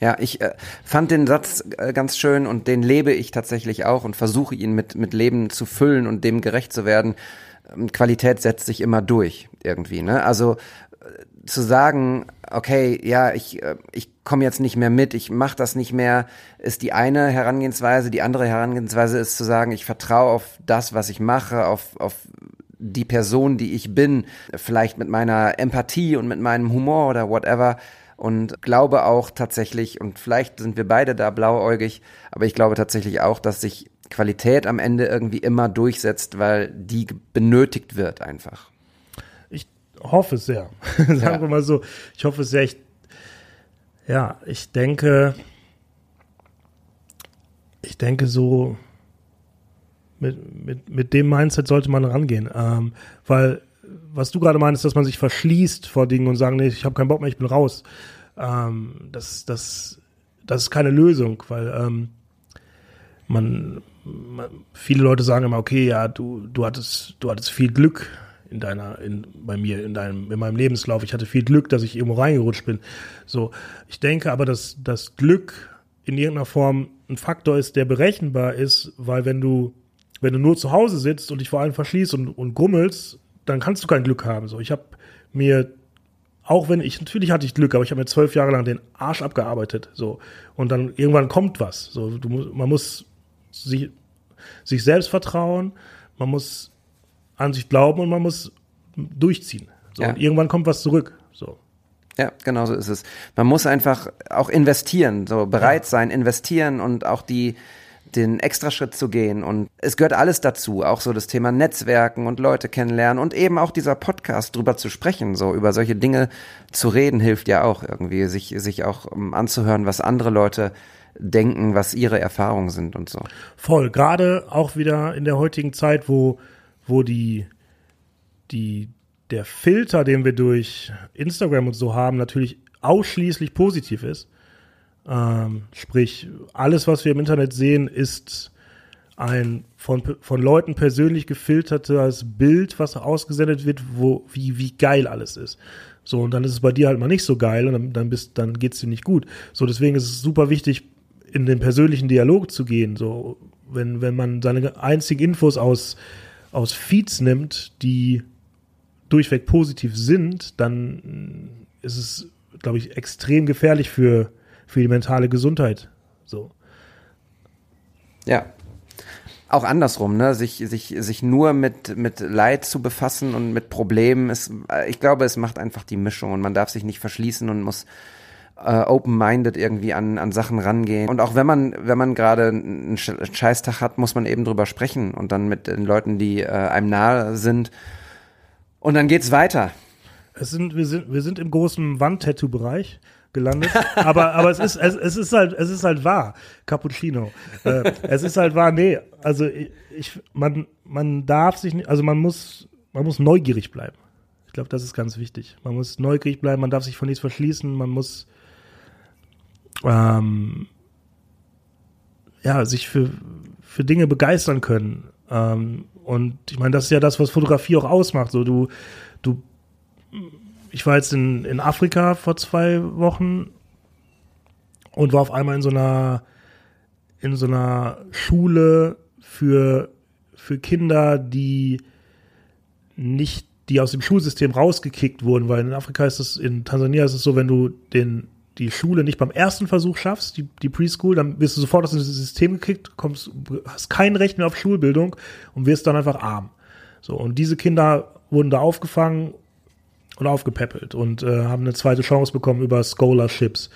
Ja, ich äh, fand den Satz äh, ganz schön und den lebe ich tatsächlich auch und versuche ihn mit, mit Leben zu füllen und dem gerecht zu werden. Ähm, Qualität setzt sich immer durch irgendwie. Ne? Also äh, zu sagen, okay, ja, ich, äh, ich komme jetzt nicht mehr mit, ich mache das nicht mehr, ist die eine Herangehensweise. Die andere Herangehensweise ist zu sagen, ich vertraue auf das, was ich mache, auf, auf die Person, die ich bin, vielleicht mit meiner Empathie und mit meinem Humor oder whatever. Und glaube auch tatsächlich, und vielleicht sind wir beide da blauäugig, aber ich glaube tatsächlich auch, dass sich Qualität am Ende irgendwie immer durchsetzt, weil die benötigt wird einfach. Ich hoffe es sehr. *laughs* Sagen ja. wir mal so. Ich hoffe es sehr. Ich, ja, ich denke, ich denke so, mit, mit, mit dem Mindset sollte man rangehen. Ähm, weil, was du gerade meinst, dass man sich verschließt vor Dingen und sagen, nee, ich habe keinen Bock mehr, ich bin raus. Ähm, das, das, das ist keine Lösung, weil ähm, man, man, viele Leute sagen immer, okay, ja, du, du hattest, du hattest viel Glück in deiner, in, bei mir, in deinem, in meinem Lebenslauf. Ich hatte viel Glück, dass ich irgendwo reingerutscht bin. So, ich denke aber, dass das Glück in irgendeiner Form ein Faktor ist, der berechenbar ist, weil wenn du wenn du nur zu Hause sitzt und dich vor allem verschließt und, und grummelst, dann kannst du kein Glück haben. So, ich habe mir, auch wenn ich, natürlich hatte ich Glück, aber ich habe mir zwölf Jahre lang den Arsch abgearbeitet. So. Und dann irgendwann kommt was. So, du, man muss sich, sich selbst vertrauen, man muss an sich glauben und man muss durchziehen. So, Ja. Und irgendwann kommt was zurück. So. Ja, genau so ist es. Man muss einfach auch investieren, so bereit sein, investieren und auch die den Extraschritt zu gehen und es gehört alles dazu, auch so das Thema Netzwerken und Leute kennenlernen und eben auch dieser Podcast drüber zu sprechen, so über solche Dinge zu reden hilft ja auch irgendwie, sich sich auch um, anzuhören, was andere Leute denken, was ihre Erfahrungen sind und so. Voll. Gerade auch wieder in der heutigen Zeit, wo, wo die, die, der Filter, den wir durch Instagram und so haben, natürlich ausschließlich positiv ist. Ähm, sprich, alles, was wir im Internet sehen, ist ein von, von Leuten persönlich gefiltertes Bild, was ausgesendet wird, wo, wie, wie geil alles ist. So, und dann ist es bei dir halt mal nicht so geil und dann, dann bist, dann geht's dir nicht gut. So, deswegen ist es super wichtig, in den persönlichen Dialog zu gehen. So, wenn, wenn man seine einzigen Infos aus, aus Feeds nimmt, die durchweg positiv sind, dann ist es, glaube ich, extrem gefährlich für, für die mentale Gesundheit. So. Ja. Auch andersrum, ne? Sich, sich, sich nur mit, mit Leid zu befassen und mit Problemen ist, äh, ich glaube, es macht einfach die Mischung und man darf sich nicht verschließen und muss äh, open-minded irgendwie an, an Sachen rangehen. Und auch wenn man, wenn man gerade einen Sch- Scheißtag hat, muss man eben drüber sprechen und dann mit den Leuten, die äh, einem nahe sind. Und dann geht's weiter. Es sind, wir sind, wir sind im großen Wandtattoo-Bereich gelandet, aber, aber es ist, es, es ist halt, es ist halt wahr. Cappuccino. Äh, es ist halt wahr, nee, also ich, man, man darf sich nicht, also man muss, man muss neugierig bleiben. Ich glaube, das ist ganz wichtig. Man muss neugierig bleiben, man darf sich von nichts verschließen, man muss, ähm, ja, sich für, für Dinge begeistern können. Ähm, und ich meine, das ist ja das, was Fotografie auch ausmacht. So, du, du ich war jetzt in, in Afrika vor zwei Wochen und war auf einmal in so einer in so einer Schule für für Kinder, die nicht die aus dem Schulsystem rausgekickt wurden, weil in Afrika ist es in Tansania ist es so, wenn du den die Schule nicht beim ersten Versuch schaffst, die, die Preschool, dann wirst du sofort aus dem System gekickt, kommst, hast kein Recht mehr auf Schulbildung und wirst dann einfach arm. So, und diese Kinder wurden da aufgefangen und aufgepäppelt und äh, haben eine zweite Chance bekommen über Scholarships.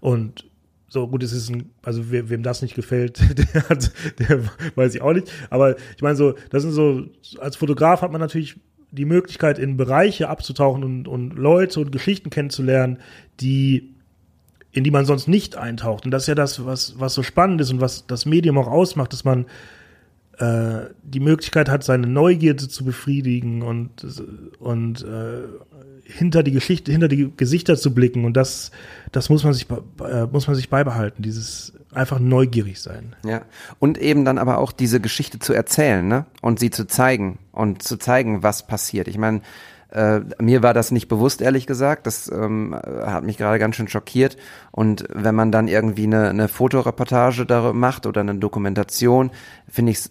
Und so gut, es ist ein, also we, wem das nicht gefällt, *laughs* der, hat, der weiß ich auch nicht. Aber ich meine, so, das sind so, als Fotograf hat man natürlich die Möglichkeit, in Bereiche abzutauchen und, und Leute und Geschichten kennenzulernen, die in die man sonst nicht eintaucht. Und das ist ja das, was, was so spannend ist und was das Medium auch ausmacht, dass man äh, die Möglichkeit hat, seine Neugierde zu befriedigen und, und äh, hinter die Geschichte, hinter die Gesichter zu blicken. Und das, das muss man sich, äh, muss man sich beibehalten, dieses einfach neugierig sein. Ja. Und eben dann aber auch diese Geschichte zu erzählen, ne? Und sie zu zeigen und zu zeigen, was passiert. Ich meine, äh, mir war das nicht bewusst, ehrlich gesagt. Das ähm, hat mich gerade ganz schön schockiert. Und wenn man dann irgendwie eine, eine Fotoreportage darüber macht oder eine Dokumentation, finde ich es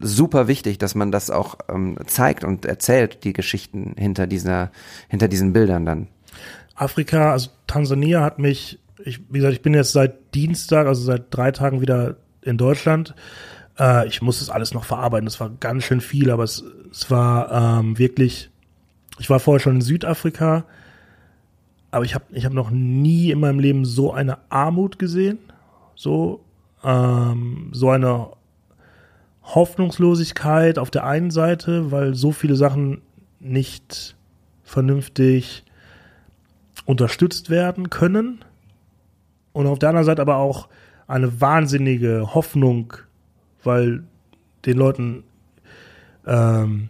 super wichtig, dass man das auch ähm, zeigt und erzählt, die Geschichten hinter dieser, hinter diesen Bildern dann. Afrika, also Tansania hat mich, ich, wie gesagt, ich bin jetzt seit Dienstag, also seit drei Tagen wieder in Deutschland. Äh, ich muss das alles noch verarbeiten. Das war ganz schön viel, aber es, es war ähm, wirklich. Ich war vorher schon in Südafrika, aber ich habe ich hab noch nie in meinem Leben so eine Armut gesehen, so ähm, so eine Hoffnungslosigkeit auf der einen Seite, weil so viele Sachen nicht vernünftig unterstützt werden können. Und auf der anderen Seite aber auch eine wahnsinnige Hoffnung, weil den Leuten, ähm,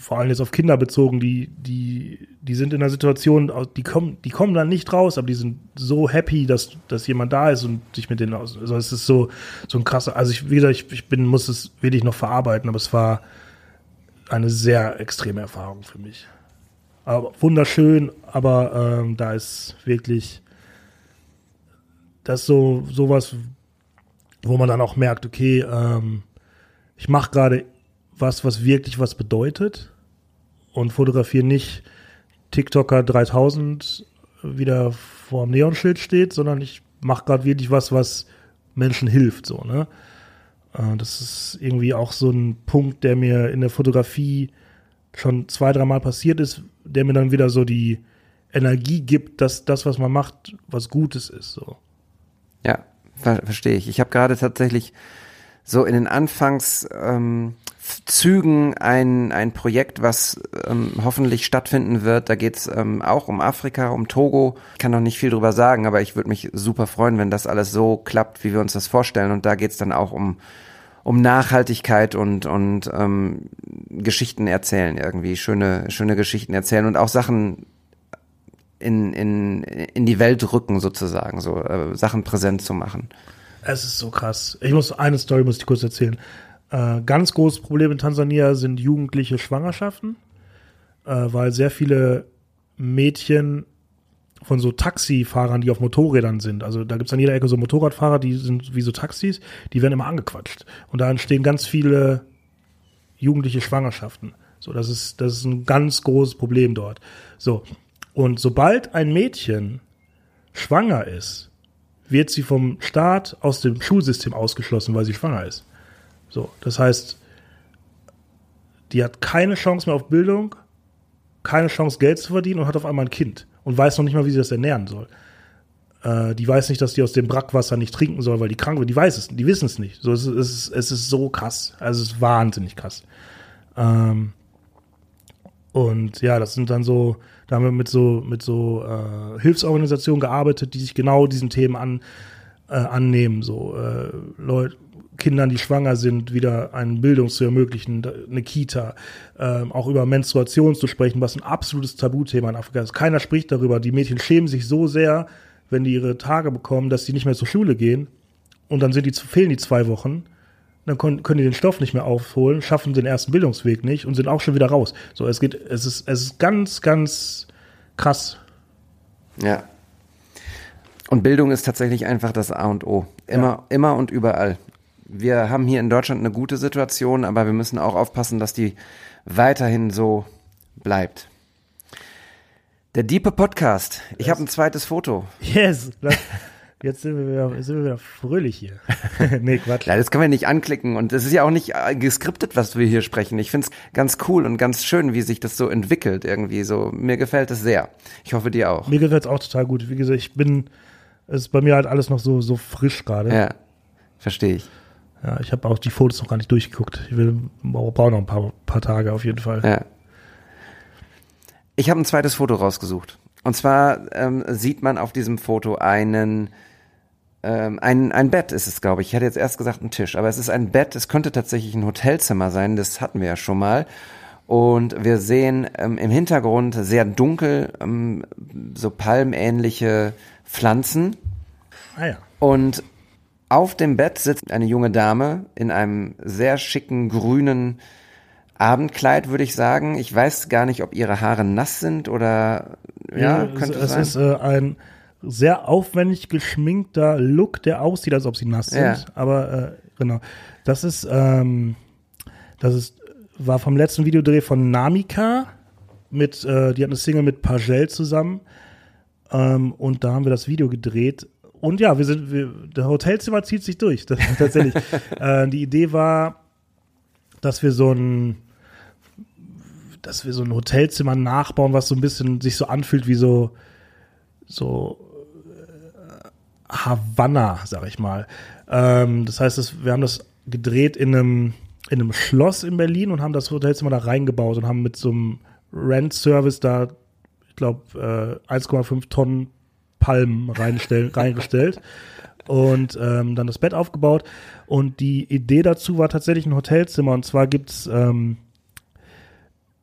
vor allem jetzt auf Kinder bezogen, die, die, die sind in einer Situation, die kommen, die kommen dann nicht raus, aber die sind so happy, dass, dass jemand da ist und sich mit denen aus. Also es ist so, so ein krasser, also ich, wie gesagt, ich, ich bin, muss es wirklich noch verarbeiten, aber es war eine sehr extreme Erfahrung für mich. Aber wunderschön, aber ähm, da ist wirklich das so sowas, wo man dann auch merkt, okay, ähm, ich mache gerade was, was wirklich was bedeutet und fotografiere nicht TikToker 3000 wieder vor dem Neonschild steht, sondern ich mache gerade wirklich was, was Menschen hilft, so, ne? Äh, das ist irgendwie auch so ein Punkt, der mir in der Fotografie schon zwei, dreimal passiert ist, der mir dann wieder so die Energie gibt, dass das, was man macht, was Gutes ist. So. Ja, ver verstehe ich. Ich habe gerade tatsächlich so in den Anfangszügen ähm, Zügen ein, ein Projekt, was ähm, hoffentlich stattfinden wird. Da geht's ähm, auch um Afrika, um Togo. Ich kann noch nicht viel drüber sagen, aber ich würde mich super freuen, wenn das alles so klappt, wie wir uns das vorstellen. Und da geht's dann auch um um Nachhaltigkeit und und ähm, Geschichten erzählen irgendwie schöne schöne Geschichten erzählen und auch Sachen in in in die Welt rücken sozusagen so äh, Sachen präsent zu machen. Es ist so krass. Ich muss eine Story muss ich kurz erzählen. Äh, ganz großes Problem in Tansania sind jugendliche Schwangerschaften, äh, weil sehr viele Mädchen von so Taxifahrern, die auf Motorrädern sind. Also da gibt's an jeder Ecke so Motorradfahrer, die sind wie so Taxis, die werden immer angequatscht. Und da entstehen ganz viele jugendliche Schwangerschaften. So, das ist, das ist ein ganz großes Problem dort. So. Und sobald ein Mädchen schwanger ist, wird sie vom Staat aus dem Schulsystem ausgeschlossen, weil sie schwanger ist. So, das heißt, die hat keine Chance mehr auf Bildung, keine Chance Geld zu verdienen und hat auf einmal ein Kind und weiß noch nicht mal, wie sie das ernähren soll. Äh, die weiß nicht, dass die aus dem Brackwasser nicht trinken soll, weil die krank wird. Die weiß es, die wissen es nicht. So, es, ist, es, ist, so krass. Also es ist wahnsinnig krass. Ähm, und ja, das sind dann so, da haben wir mit so, mit so äh, Hilfsorganisationen gearbeitet, die sich genau diesen Themen an, äh, annehmen. So äh, Leute, Kindern, die schwanger sind, wieder eine Bildung zu ermöglichen, eine Kita, ähm, auch über Menstruation zu sprechen, was ein absolutes Tabuthema in Afrika ist. Keiner spricht darüber. Die Mädchen schämen sich so sehr, wenn die ihre Tage bekommen, dass sie nicht mehr zur Schule gehen und dann sind die, fehlen die zwei Wochen. Dann können, können die den Stoff nicht mehr aufholen, schaffen den ersten Bildungsweg nicht und sind auch schon wieder raus. So, es geht, es ist, es ist ganz, ganz krass. Ja. Und Bildung ist tatsächlich einfach das A und O. Immer, ja. immer und überall wir haben hier in Deutschland eine gute Situation, aber wir müssen auch aufpassen, dass die weiterhin so bleibt. Der Diepe Podcast. Ich yes. habe ein zweites Foto. Yes. *laughs* Jetzt sind wir wieder, sind wir wieder fröhlich hier. *laughs* nee, Quatsch. Ja, das können wir nicht anklicken. Und es ist ja auch nicht äh, geskriptet, was wir hier sprechen. Ich finde es ganz cool und ganz schön, wie sich das so entwickelt irgendwie. So, mir gefällt es sehr. Ich hoffe, dir auch. Mir gefällt es auch total gut. Wie gesagt, ich bin, es ist bei mir halt alles noch so, so frisch gerade. Ja, verstehe ich. Ja, ich habe auch die Fotos noch gar nicht durchgeguckt. Ich will brauche noch ein paar, paar Tage auf jeden Fall. Ja. Ich habe ein zweites Foto rausgesucht. Und zwar ähm, sieht man auf diesem Foto einen ähm, ein, ein Bett ist es, glaube ich. Ich hätte jetzt erst gesagt ein Tisch, aber es ist ein Bett. Es könnte tatsächlich ein Hotelzimmer sein. Das hatten wir ja schon mal. Und wir sehen ähm, im Hintergrund sehr dunkel ähm, so palmähnliche Pflanzen. Ah ja. Und auf dem Bett sitzt eine junge Dame in einem sehr schicken grünen Abendkleid, würde ich sagen. Ich weiß gar nicht, ob ihre Haare nass sind oder ja, ja könnte es, sein. Es ist äh, ein sehr aufwendig geschminkter Look, der aussieht, als ob sie nass sind. Ja. Aber äh, genau, das ist ähm, das ist war vom letzten Videodreh von Namika mit, äh, die hat eine Single mit Pagel zusammen. Ähm, und da haben wir das Video gedreht und ja, wir sind, wir, der Hotelzimmer zieht sich durch, das, tatsächlich. *laughs* äh, die Idee war, dass wir so ein, dass wir so ein Hotelzimmer nachbauen, was so ein bisschen sich so anfühlt wie so, so äh, Havanna, sag ich mal. Ähm, das heißt, das, wir haben das gedreht in einem, in einem Schloss in Berlin und haben das Hotelzimmer da reingebaut und haben mit so einem Rent-Service da, ich glaube, äh, 1,5 Tonnen Palmen *laughs* reingestellt und ähm, dann das Bett aufgebaut. Und die Idee dazu war tatsächlich ein Hotelzimmer. Und zwar gibt's ähm,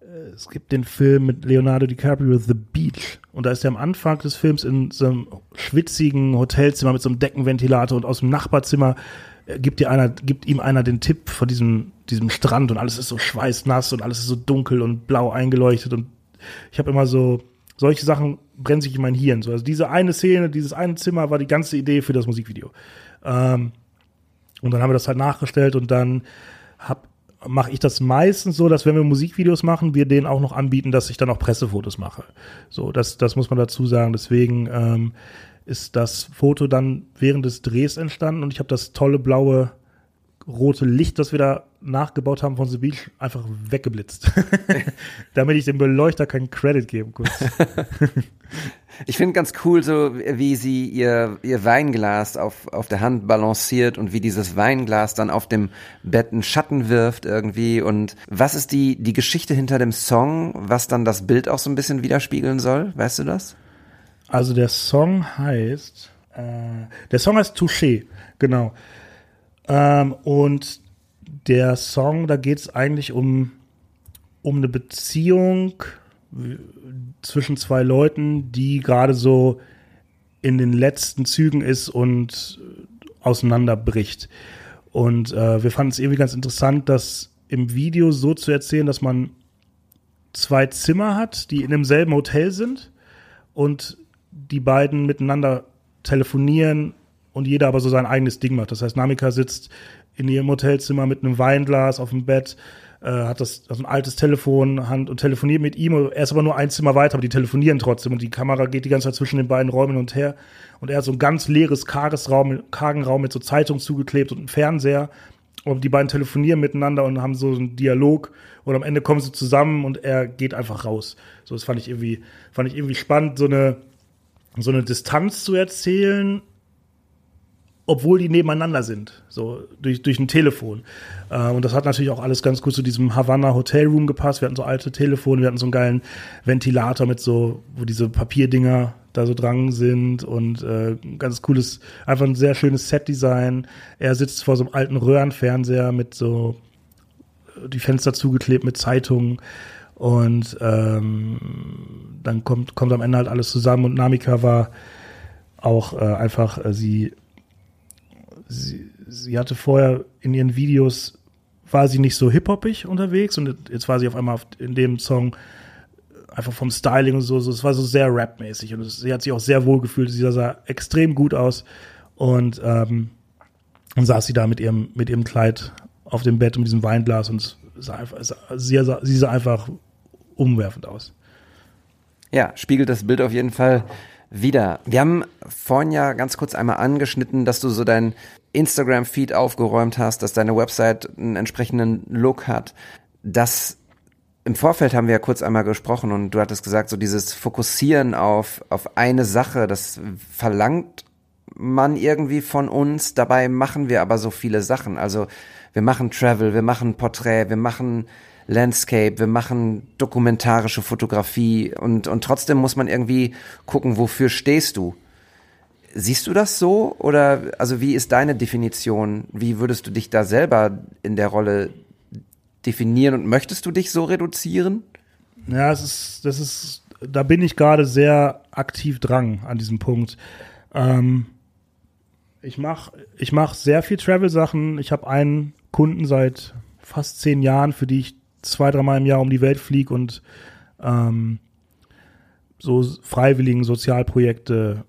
äh, es gibt den Film mit Leonardo DiCaprio, The Beach. Und da ist er am Anfang des Films in so einem schwitzigen Hotelzimmer mit so einem Deckenventilator und aus dem Nachbarzimmer äh, gibt, dir einer, gibt ihm einer den Tipp von diesem, diesem Strand und alles ist so schweißnass und alles ist so dunkel und blau eingeleuchtet. Und ich habe immer so solche Sachen brennen sich in mein Hirn. So, also diese eine Szene, dieses eine Zimmer war die ganze Idee für das Musikvideo. Ähm, und dann haben wir das halt nachgestellt und dann hab mache ich das meistens so, dass wenn wir Musikvideos machen, wir denen auch noch anbieten, dass ich dann auch Pressefotos mache. So, das, das muss man dazu sagen. Deswegen ähm, ist das Foto dann während des Drehs entstanden und ich habe das tolle blaue rote Licht, das wir da nachgebaut haben von The Beach, einfach weggeblitzt. *laughs* Damit ich dem Beleuchter keinen Credit geben konnte. *laughs* Ich finde ganz cool, so wie sie ihr, ihr Weinglas auf, auf der Hand balanciert und wie dieses Weinglas dann auf dem Bett einen Schatten wirft irgendwie. Und was ist die, die Geschichte hinter dem Song, was dann das Bild auch so ein bisschen widerspiegeln soll? Weißt du das? Also der Song heißt, äh, der Song heißt Touché, genau. Ähm, und der Song, da geht es eigentlich um, um eine Beziehung zwischen zwei Leuten, die gerade so in den letzten Zügen ist und auseinanderbricht. Und äh, wir fanden es irgendwie ganz interessant, das im Video so zu erzählen, dass man zwei Zimmer hat, die in demselben Hotel sind und die beiden miteinander telefonieren und jeder aber so sein eigenes Ding macht. Das heißt, Namika sitzt in ihrem Hotelzimmer mit einem Weinglas auf dem Bett, äh, hat das also ein altes Telefon Hand und telefoniert mit ihm. Er ist aber nur ein Zimmer weiter, aber die telefonieren trotzdem und die Kamera geht die ganze Zeit zwischen den beiden Räumen und her. Und er hat so ein ganz leeres, karges Raum, kargen Raum mit so Zeitung zugeklebt und einem Fernseher. Und die beiden telefonieren miteinander und haben so einen Dialog und am Ende kommen sie zusammen und er geht einfach raus. So, das fand ich irgendwie, fand ich irgendwie spannend, so eine, so eine Distanz zu erzählen, obwohl die nebeneinander sind, so durch, durch ein Telefon. Äh, und das hat natürlich auch alles ganz gut zu diesem Havanna Hotel Room gepasst. Wir hatten so alte Telefone, wir hatten so einen geilen Ventilator mit so, wo diese Papierdinger da so dran sind und äh, ganz cooles, einfach ein sehr schönes Set-Design. Er sitzt vor so einem alten Röhrenfernseher mit so äh, die Fenster zugeklebt mit Zeitungen und ähm, dann kommt, kommt am Ende halt alles zusammen und Namika war auch äh, einfach, äh, sie sie, sie hatte vorher in ihren Videos, war sie nicht so hip-hoppig unterwegs und jetzt war sie auf einmal in dem Song einfach vom Styling und so, so es war so sehr rapmäßig und sie hat sich auch sehr wohl gefühlt, sie sah extrem gut aus und ähm, und saß sie da mit ihrem mit ihrem Kleid auf dem Bett und diesem Weinglas und sah einfach, sie, sah, sie sah einfach umwerfend aus. Ja, spiegelt das Bild auf jeden Fall wieder. Wir haben vorhin ja ganz kurz einmal angeschnitten, dass du so dein Instagram-Feed aufgeräumt hast, dass deine Website einen entsprechenden Look hat. Das im Vorfeld haben wir ja kurz einmal gesprochen und du hattest gesagt, so dieses Fokussieren auf, auf eine Sache, das verlangt man irgendwie von uns. Dabei machen wir aber so viele Sachen. Also wir machen Travel, wir machen Porträt, wir machen Landscape, wir machen dokumentarische Fotografie und, und trotzdem muss man irgendwie gucken, wofür stehst du? Siehst du das so oder also wie ist deine Definition? Wie würdest du dich da selber in der Rolle definieren und möchtest du dich so reduzieren? Ja, es ist, das ist, da bin ich gerade sehr aktiv dran an diesem Punkt. Ähm, ich mache ich mach sehr viel Travel-Sachen. Ich habe einen Kunden seit fast zehn Jahren, für die ich zwei, dreimal im Jahr um die Welt fliege und ähm, so freiwilligen Sozialprojekte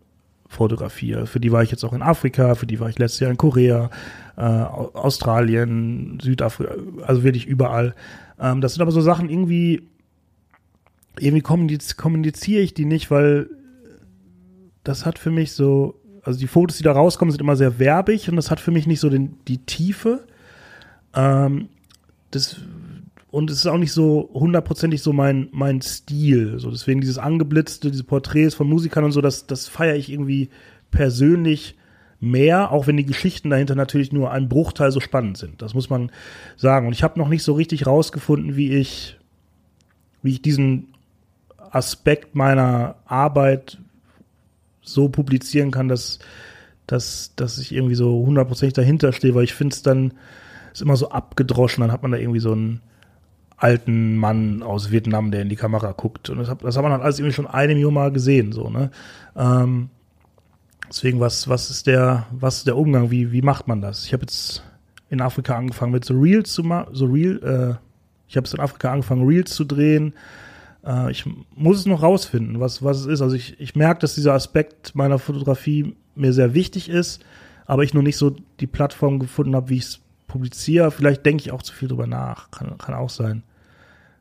fotografiere. Für die war ich jetzt auch in Afrika, für die war ich letztes Jahr in Korea, äh, Australien, Südafrika, also wirklich überall. Ähm, das sind aber so Sachen, irgendwie, irgendwie kommuniz kommuniziere ich die nicht, weil das hat für mich so, also die Fotos, die da rauskommen, sind immer sehr werbig und das hat für mich nicht so den, die Tiefe. Ähm, das und es ist auch nicht so hundertprozentig so mein, mein Stil. So, deswegen dieses angeblitzte, diese Porträts von Musikern und so, das, das feiere ich irgendwie persönlich mehr, auch wenn die Geschichten dahinter natürlich nur ein Bruchteil so spannend sind. Das muss man sagen. Und ich habe noch nicht so richtig rausgefunden, wie ich, wie ich diesen Aspekt meiner Arbeit so publizieren kann, dass, dass, dass ich irgendwie so hundertprozentig dahinter stehe, weil ich finde es dann ist immer so abgedroschen, dann hat man da irgendwie so ein alten Mann aus Vietnam, der in die Kamera guckt. Und das hat, das hat man dann alles irgendwie schon eine Million Mal gesehen, so, ne? Ähm, deswegen, was, was ist der, was ist der Umgang? Wie, wie macht man das? Ich habe jetzt in Afrika angefangen mit so Reels zu machen, so Real, äh, ich habe jetzt in Afrika angefangen, Reels zu drehen. Äh, ich muss es noch rausfinden, was, was es ist. Also ich, ich merke, dass dieser Aspekt meiner Fotografie mir sehr wichtig ist, aber ich noch nicht so die Plattform gefunden habe, wie ich es publiziere. Vielleicht denke ich auch zu viel drüber nach. Kann, kann auch sein.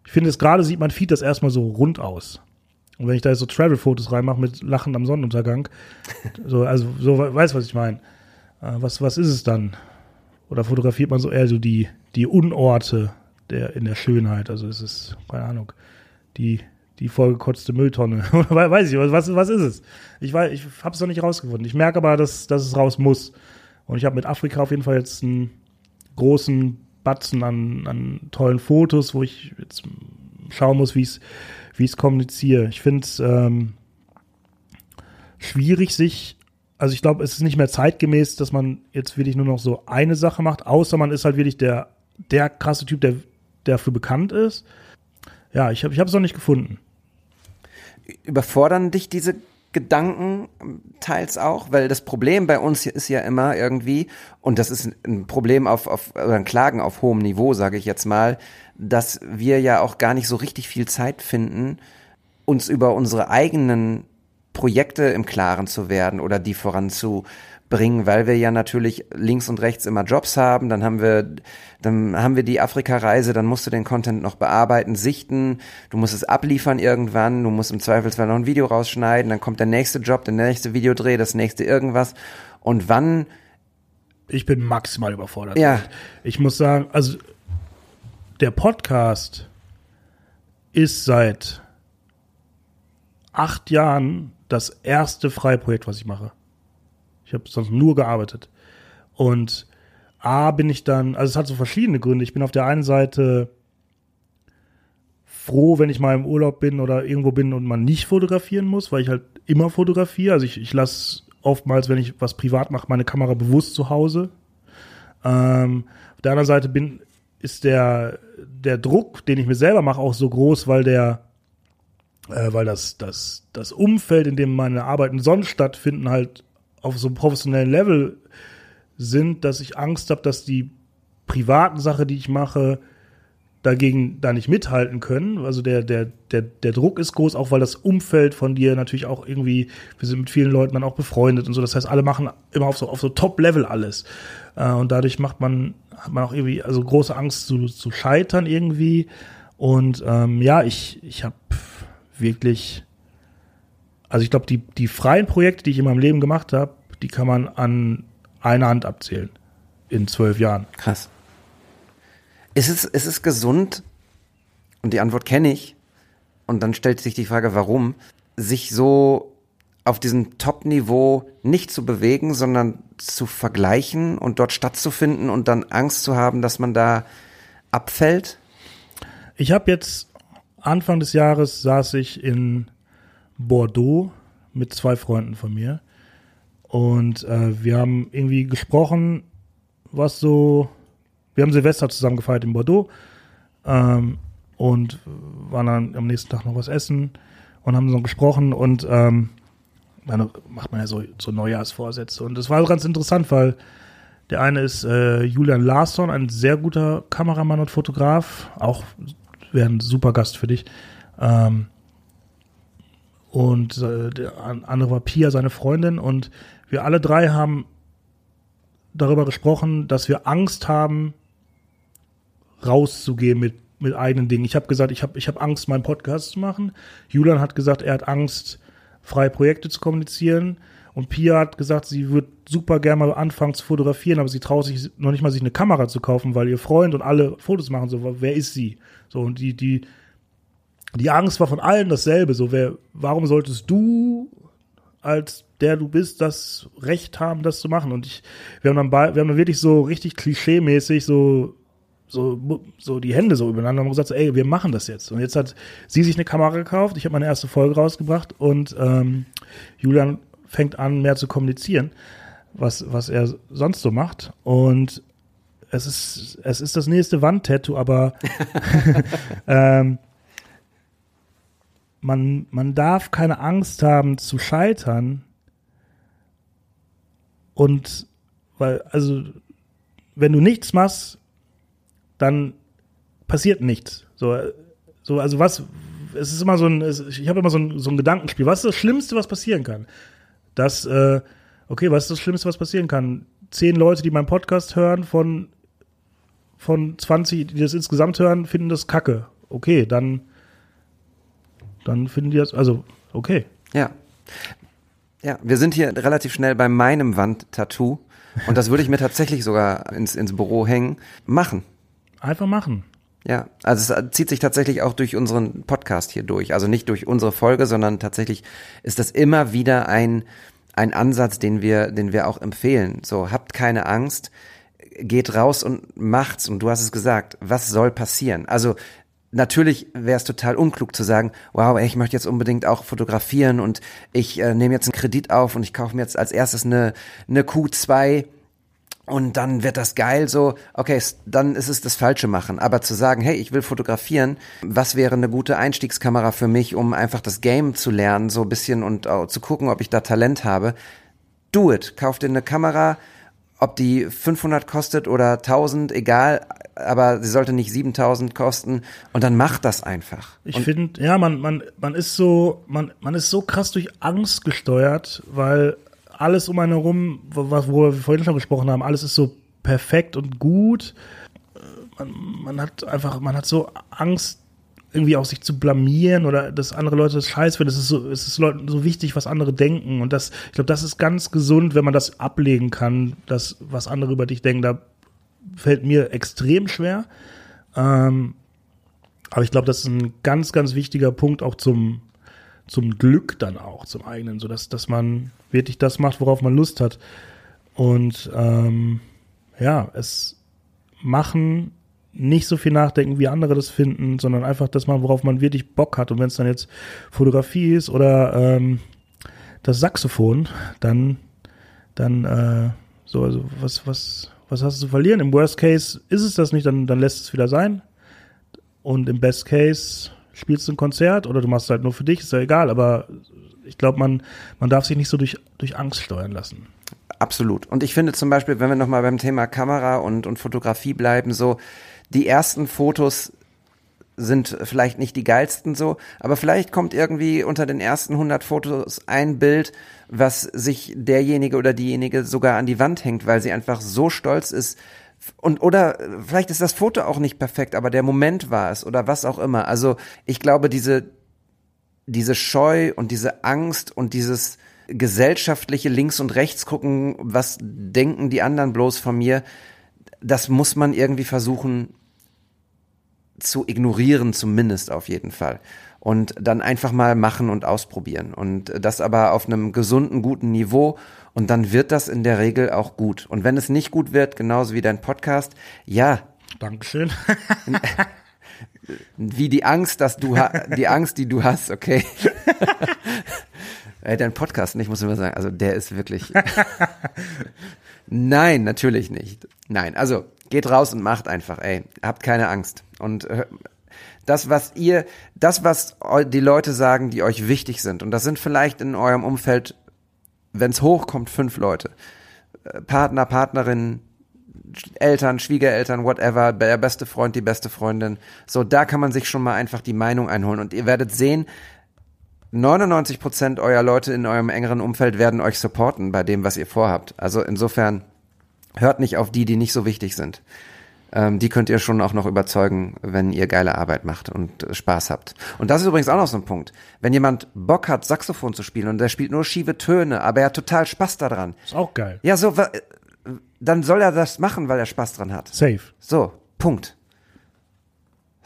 Ich finde, es gerade sieht mein Feed das erstmal so rund aus. Und wenn ich da so Travel-Fotos reinmache mit Lachen am Sonnenuntergang, *laughs* so, also so weißt was ich meine. Äh, was, was ist es dann? oder fotografiert man so eher so die, die Unorte der, in der Schönheit. Also es ist, keine Ahnung, die, die vollgekotzte Mülltonne. *laughs* Oder weiß ich, was, was ist es? Ich weiß, ich habe es noch nicht rausgefunden. Ich merke aber, dass, dass es raus muss. Und ich habe mit Afrika auf jeden Fall jetzt einen großen Batzen an, an tollen Fotos, wo ich jetzt schauen muss, wie ich es wie kommuniziere. Ich finde es ähm, schwierig, sich, also ich glaube, es ist nicht mehr zeitgemäß, dass man jetzt wirklich nur noch so eine Sache macht, außer man ist halt wirklich der, der krasse Typ, der, der dafür bekannt ist. Ja, ich habe es noch nicht gefunden. Überfordern dich diese Gedanken teils auch, weil das Problem bei uns ist ja immer irgendwie, und das ist ein Problem auf, auf oder ein Klagen auf hohem Niveau, sage ich jetzt mal, dass wir ja auch gar nicht so richtig viel Zeit finden, uns über unsere eigenen Projekte im Klaren zu werden oder die voranzubringen, weil wir ja natürlich links und rechts immer Jobs haben, dann haben wir, dann haben wir die Afrika-Reise, dann musst du den Content noch bearbeiten, sichten, du musst es abliefern irgendwann, du musst im Zweifelsfall noch ein Video rausschneiden, dann kommt der nächste Job, der nächste Videodreh, das nächste irgendwas und wann Ich bin maximal überfordert. Ja. Ich muss sagen, also der Podcast ist seit acht Jahren das erste Freiprojekt, was ich mache. Ich habe sonst nur gearbeitet. Und A bin ich dann, also es hat so verschiedene Gründe. Ich bin auf der einen Seite froh, wenn ich mal im Urlaub bin oder irgendwo bin und man nicht fotografieren muss, weil ich halt immer fotografiere. Also ich, ich lasse oftmals, wenn ich was privat mache, meine Kamera bewusst zu Hause. Ähm, auf der anderen Seite bin, ist der, der Druck, den ich mir selber mache, auch so groß, weil der, äh, weil das, das, das Umfeld, in dem meine Arbeiten sonst stattfinden, halt auf so einem professionellen Level sind, dass ich Angst habe, dass die privaten Sachen, die ich mache, dagegen da nicht mithalten können. Also der, der, der, der Druck ist groß, auch weil das Umfeld von dir natürlich auch irgendwie, wir sind mit vielen Leuten dann auch befreundet und so. Das heißt, alle machen immer auf so, auf so Top-Level alles. Äh, und dadurch macht man, hat man auch irgendwie, also große Angst zu, zu scheitern irgendwie. Und ähm, ja, ich, ich habe wirklich, also ich glaube, die, die freien Projekte, die ich in meinem Leben gemacht habe, die kann man an einer Hand abzählen. In zwölf Jahren. Krass. Ist es, ist es gesund? Und die Antwort kenne ich. Und dann stellt sich die Frage, warum, sich so auf diesem Top-Niveau nicht zu bewegen, sondern zu vergleichen und dort stattzufinden und dann Angst zu haben, dass man da abfällt? Ich habe jetzt Anfang des Jahres saß ich in Bordeaux mit zwei Freunden von mir und äh, wir haben irgendwie gesprochen, was so, wir haben Silvester zusammen gefeiert in Bordeaux ähm, und waren dann am nächsten Tag noch was essen und haben so gesprochen und ähm, dann macht man ja so, so Neujahrsvorsätze und das war ganz interessant, weil der eine ist äh, Julian Larsson, ein sehr guter Kameramann und Fotograf, auch wäre ein super Gast für dich. Ähm, und äh, der andere war Pia, seine Freundin. Und wir alle drei haben darüber gesprochen, dass wir Angst haben, rauszugehen mit, mit eigenen Dingen. Ich habe gesagt, ich habe ich hab Angst, meinen Podcast zu machen. Julian hat gesagt, er hat Angst, freie Projekte zu kommunizieren. Und Pia hat gesagt, sie wird super gerne mal anfangen zu fotografieren, aber sie traut sich noch nicht mal, sich eine Kamera zu kaufen, weil ihr Freund und alle Fotos machen. So, wer ist sie? So, und die, die, die Angst war von allen dasselbe. So, wer, warum solltest du als der du bist, das Recht haben, das zu machen? Und ich, wir haben dann, bei, wir haben dann wirklich so richtig klischee-mäßig so, so, so die Hände so übereinander und gesagt, so, ey, wir machen das jetzt. Und jetzt hat sie sich eine Kamera gekauft, ich habe meine erste Folge rausgebracht und ähm, Julian fängt an, mehr zu kommunizieren, was, was er sonst so macht. Und es ist, es ist das nächste Wandtattoo, aber *laughs* ähm, man, man darf keine Angst haben zu scheitern. Und weil, also, wenn du nichts machst, dann passiert nichts. So, so also was, es ist immer so ein, ich habe immer so ein, so ein Gedankenspiel. Was ist das Schlimmste, was passieren kann? Dass, äh, okay, was ist das Schlimmste, was passieren kann? Zehn Leute, die meinen Podcast hören, von, von 20, die das insgesamt hören, finden das kacke. Okay, dann, dann finden die das, also, okay. Ja. Ja, wir sind hier relativ schnell bei meinem Wandtattoo. und das würde ich mir tatsächlich sogar ins, ins Büro hängen, machen. Einfach machen. Ja, also es zieht sich tatsächlich auch durch unseren Podcast hier durch. Also nicht durch unsere Folge, sondern tatsächlich ist das immer wieder ein, ein Ansatz, den wir, den wir auch empfehlen. So, habt keine Angst, geht raus und macht's. Und du hast es gesagt, was soll passieren? Also natürlich wäre es total unklug zu sagen, wow, ey, ich möchte jetzt unbedingt auch fotografieren und ich äh, nehme jetzt einen Kredit auf und ich kaufe mir jetzt als erstes eine, eine Q2 und dann wird das geil so, okay, dann ist es das Falsche machen. Aber zu sagen, hey, ich will fotografieren, was wäre eine gute Einstiegskamera für mich, um einfach das Game zu lernen, so ein bisschen und zu gucken, ob ich da Talent habe. Do it. Kauf dir eine Kamera, ob die 500 kostet oder 1000, egal, aber sie sollte nicht 7000 kosten und dann mach das einfach. Ich finde, ja, man, man, man ist so, man, man ist so krass durch Angst gesteuert, weil alles um einen herum, wo, wo wir vorhin schon gesprochen haben, alles ist so perfekt und gut. Äh, Man, man hat einfach, man hat so Angst, irgendwie auch sich zu blamieren oder dass andere Leute das scheiß finden. Es ist so, es ist Leuten so wichtig, was andere denken. Und das, ich glaube, das ist ganz gesund, wenn man das ablegen kann, das, was andere über dich denken. Da fällt mir extrem schwer. Ähm, aber ich glaube, das ist ein ganz, ganz wichtiger Punkt auch zum, zum Glück dann auch, zum eigenen, so dass, dass man wirklich das macht, worauf man Lust hat. Und ähm, ja, es machen, nicht so viel nachdenken, wie andere das finden, sondern einfach das machen, worauf man wirklich Bock hat. Und wenn es dann jetzt Fotografie ist oder ähm, das Saxophon, dann, dann äh, so, also was, was, was hast du zu verlieren? Im Worst Case ist es das nicht, dann, dann lässt es wieder sein. Und im Best Case spielst du ein Konzert oder du machst es halt nur für dich, ist ja egal, aber ich glaube, man, man darf sich nicht so durch, durch Angst steuern lassen. Absolut. Und ich finde zum Beispiel, wenn wir nochmal beim Thema Kamera und, und Fotografie bleiben, so die ersten Fotos sind vielleicht nicht die geilsten so, aber vielleicht kommt irgendwie unter den ersten 100 Fotos ein Bild, was sich derjenige oder diejenige sogar an die Wand hängt, weil sie einfach so stolz ist. Und oder vielleicht ist das Foto auch nicht perfekt, aber der Moment war es oder was auch immer. Also ich glaube, diese diese Scheu und diese Angst und dieses gesellschaftliche links und rechts gucken, was denken die anderen bloß von mir, das muss man irgendwie versuchen zu ignorieren, zumindest auf jeden Fall. Und dann einfach mal machen und ausprobieren. Und das aber auf einem gesunden, guten Niveau. Und dann wird das in der Regel auch gut. Und wenn es nicht gut wird, genauso wie dein Podcast, ja, Dankeschön. *laughs* wie die Angst, dass du die Angst, die du hast, okay. *laughs* Ey, dein Podcast nicht, muss ich mal sagen. Also der ist wirklich. *laughs* Nein, natürlich nicht. Nein, also geht raus und macht einfach, ey. Habt keine Angst. Und äh, das, was ihr, das, was die Leute sagen, die euch wichtig sind, und das sind vielleicht in eurem Umfeld, wenn es hochkommt, fünf Leute. Äh, Partner, Partnerin, Eltern, Schwiegereltern, whatever, der beste Freund, die beste Freundin. So, da kann man sich schon mal einfach die Meinung einholen. Und ihr werdet sehen, 99 Prozent eurer Leute in eurem engeren Umfeld werden euch supporten bei dem, was ihr vorhabt. Also insofern hört nicht auf die, die nicht so wichtig sind. Ähm, die könnt ihr schon auch noch überzeugen, wenn ihr geile Arbeit macht und äh, Spaß habt. Und das ist übrigens auch noch so ein Punkt. Wenn jemand Bock hat, Saxophon zu spielen und der spielt nur schiefe Töne, aber er hat total Spaß daran. Ist auch geil. Ja, so, äh, dann soll er das machen, weil er Spaß dran hat. Safe. So, Punkt.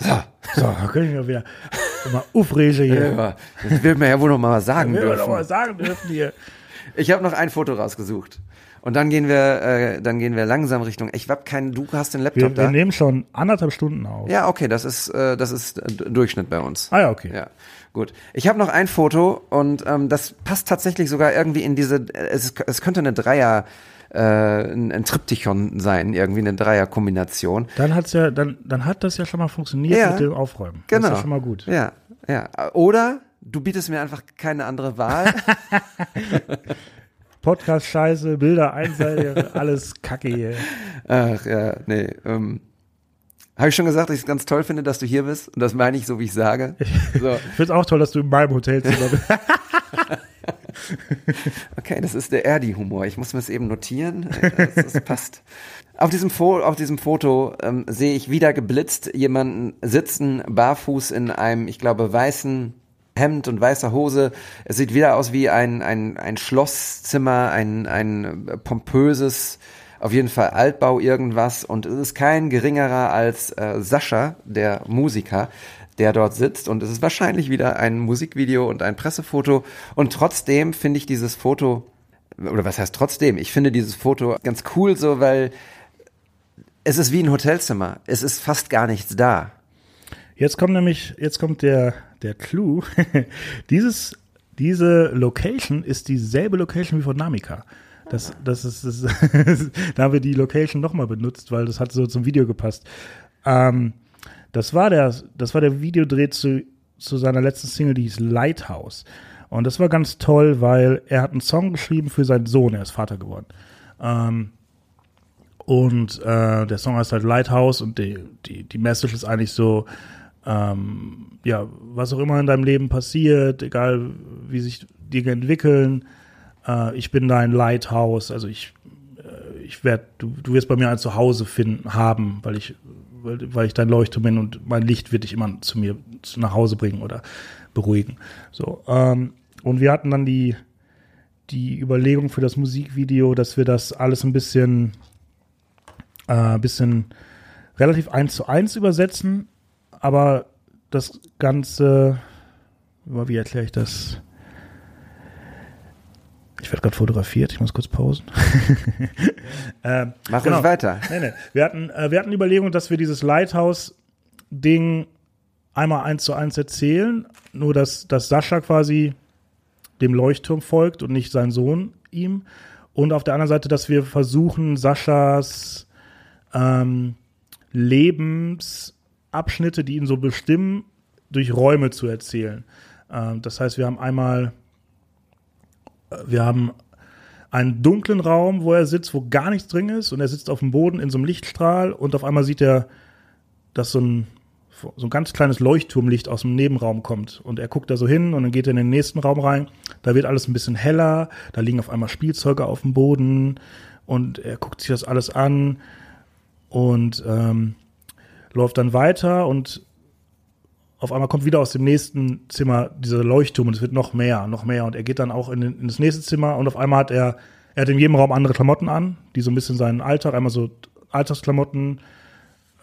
So. So, da können wir wieder mal aufregen hier. Ja, das will man ja wohl noch mal was sagen dürfen. mal sagen dürfen hier. Ich habe noch ein Foto rausgesucht. Und dann gehen wir, äh, dann gehen wir langsam Richtung. Ich hab keinen, du hast den Laptop Wir, da. wir nehmen schon anderthalb Stunden auf. ja, okay, das ist, äh, das ist äh, Durchschnitt bei uns. Ah ja, okay. Ja, gut. Ich habe noch ein Foto und ähm, das passt tatsächlich sogar irgendwie in diese. äh, Es, es könnte eine Dreier, äh, ein, ein Triptychon sein, irgendwie eine Dreierkombination. Dann hat's ja, dann, dann hat das ja schon mal funktioniert Ja. mit dem Aufräumen. Genau. Das ist ja schon mal gut. Ja, ja. Oder du bietest mir einfach keine andere Wahl. *laughs* Podcast scheiße, Bilder einseitig, alles Kacke hier. Ach ja, nee. Ähm, Habe ich schon gesagt, dass ich es ganz toll finde, dass du hier bist? Und das meine ich so, wie ich sage. So, *laughs* Ich find's auch toll, dass du in meinem Hotelzimmer bist. *laughs* *laughs* okay, das ist der Erdi-Humor. Ich muss mir das eben notieren. Das, das passt. Auf diesem, Fo auf diesem Foto ähm, sehe ich wieder geblitzt jemanden sitzen, barfuß in einem, ich glaube, weißen Hemd und weißer Hose. Es sieht wieder aus wie ein, ein, ein Schlosszimmer, ein, ein pompöses, auf jeden Fall Altbau irgendwas. Und es ist kein geringerer als äh, Sascha, der Musiker, der dort sitzt. Und es ist wahrscheinlich wieder ein Musikvideo und ein Pressefoto. Und trotzdem finde ich dieses Foto, oder was heißt trotzdem? Ich finde dieses Foto ganz cool so, weil es ist wie ein Hotelzimmer. Es ist fast gar nichts da. Jetzt kommt nämlich, jetzt kommt der, der Clou. *laughs* Dieses, diese Location ist dieselbe Location wie von Namika. Das, das ist, das, *laughs* da haben wir die Location nochmal benutzt, weil das hat so zum Video gepasst. Ähm, das war der, das war der Videodreh zu, zu seiner letzten Single, die hieß Lighthouse. Und das war ganz toll, weil er hat einen Song geschrieben für seinen Sohn, er ist Vater geworden. Ähm, und äh, der Song heißt halt Lighthouse und die, die, die Message ist eigentlich so, ähm, ja, was auch immer in deinem Leben passiert, egal wie sich Dinge entwickeln, äh, ich bin dein Lighthouse, also ich, äh, ich werde, du, du wirst bei mir ein Zuhause finden, haben, weil ich, weil, weil ich dein Leuchtturm bin und mein Licht wird dich immer zu mir zu, nach Hause bringen oder beruhigen. So, ähm, und wir hatten dann die, die Überlegung für das Musikvideo, dass wir das alles ein bisschen, äh, bisschen relativ eins zu eins übersetzen, aber das Ganze, wie erkläre ich das? Ich werde gerade fotografiert, ich muss kurz pausen. *laughs* ähm, Mach genau. weiter. Nee, nee. Wir hatten, äh, wir hatten die Überlegung, dass wir dieses Lighthouse-Ding einmal eins zu eins erzählen, nur dass, dass Sascha quasi dem Leuchtturm folgt und nicht sein Sohn ihm. Und auf der anderen Seite, dass wir versuchen, Saschas ähm, Lebensabschnitte, die ihn so bestimmen, durch Räume zu erzählen. Ähm, das heißt, wir haben einmal wir haben einen dunklen Raum, wo er sitzt, wo gar nichts drin ist und er sitzt auf dem Boden in so einem Lichtstrahl und auf einmal sieht er, dass so ein, so ein ganz kleines Leuchtturmlicht aus dem Nebenraum kommt. Und er guckt da so hin und dann geht er in den nächsten Raum rein, da wird alles ein bisschen heller, da liegen auf einmal Spielzeuge auf dem Boden und er guckt sich das alles an und ähm, läuft dann weiter und auf einmal kommt wieder aus dem nächsten Zimmer dieser Leuchtturm und es wird noch mehr, noch mehr. Und er geht dann auch in, in, das nächste Zimmer und auf einmal hat er, er hat in jedem Raum andere Klamotten an, die so ein bisschen seinen Alltag, einmal so Alltagsklamotten,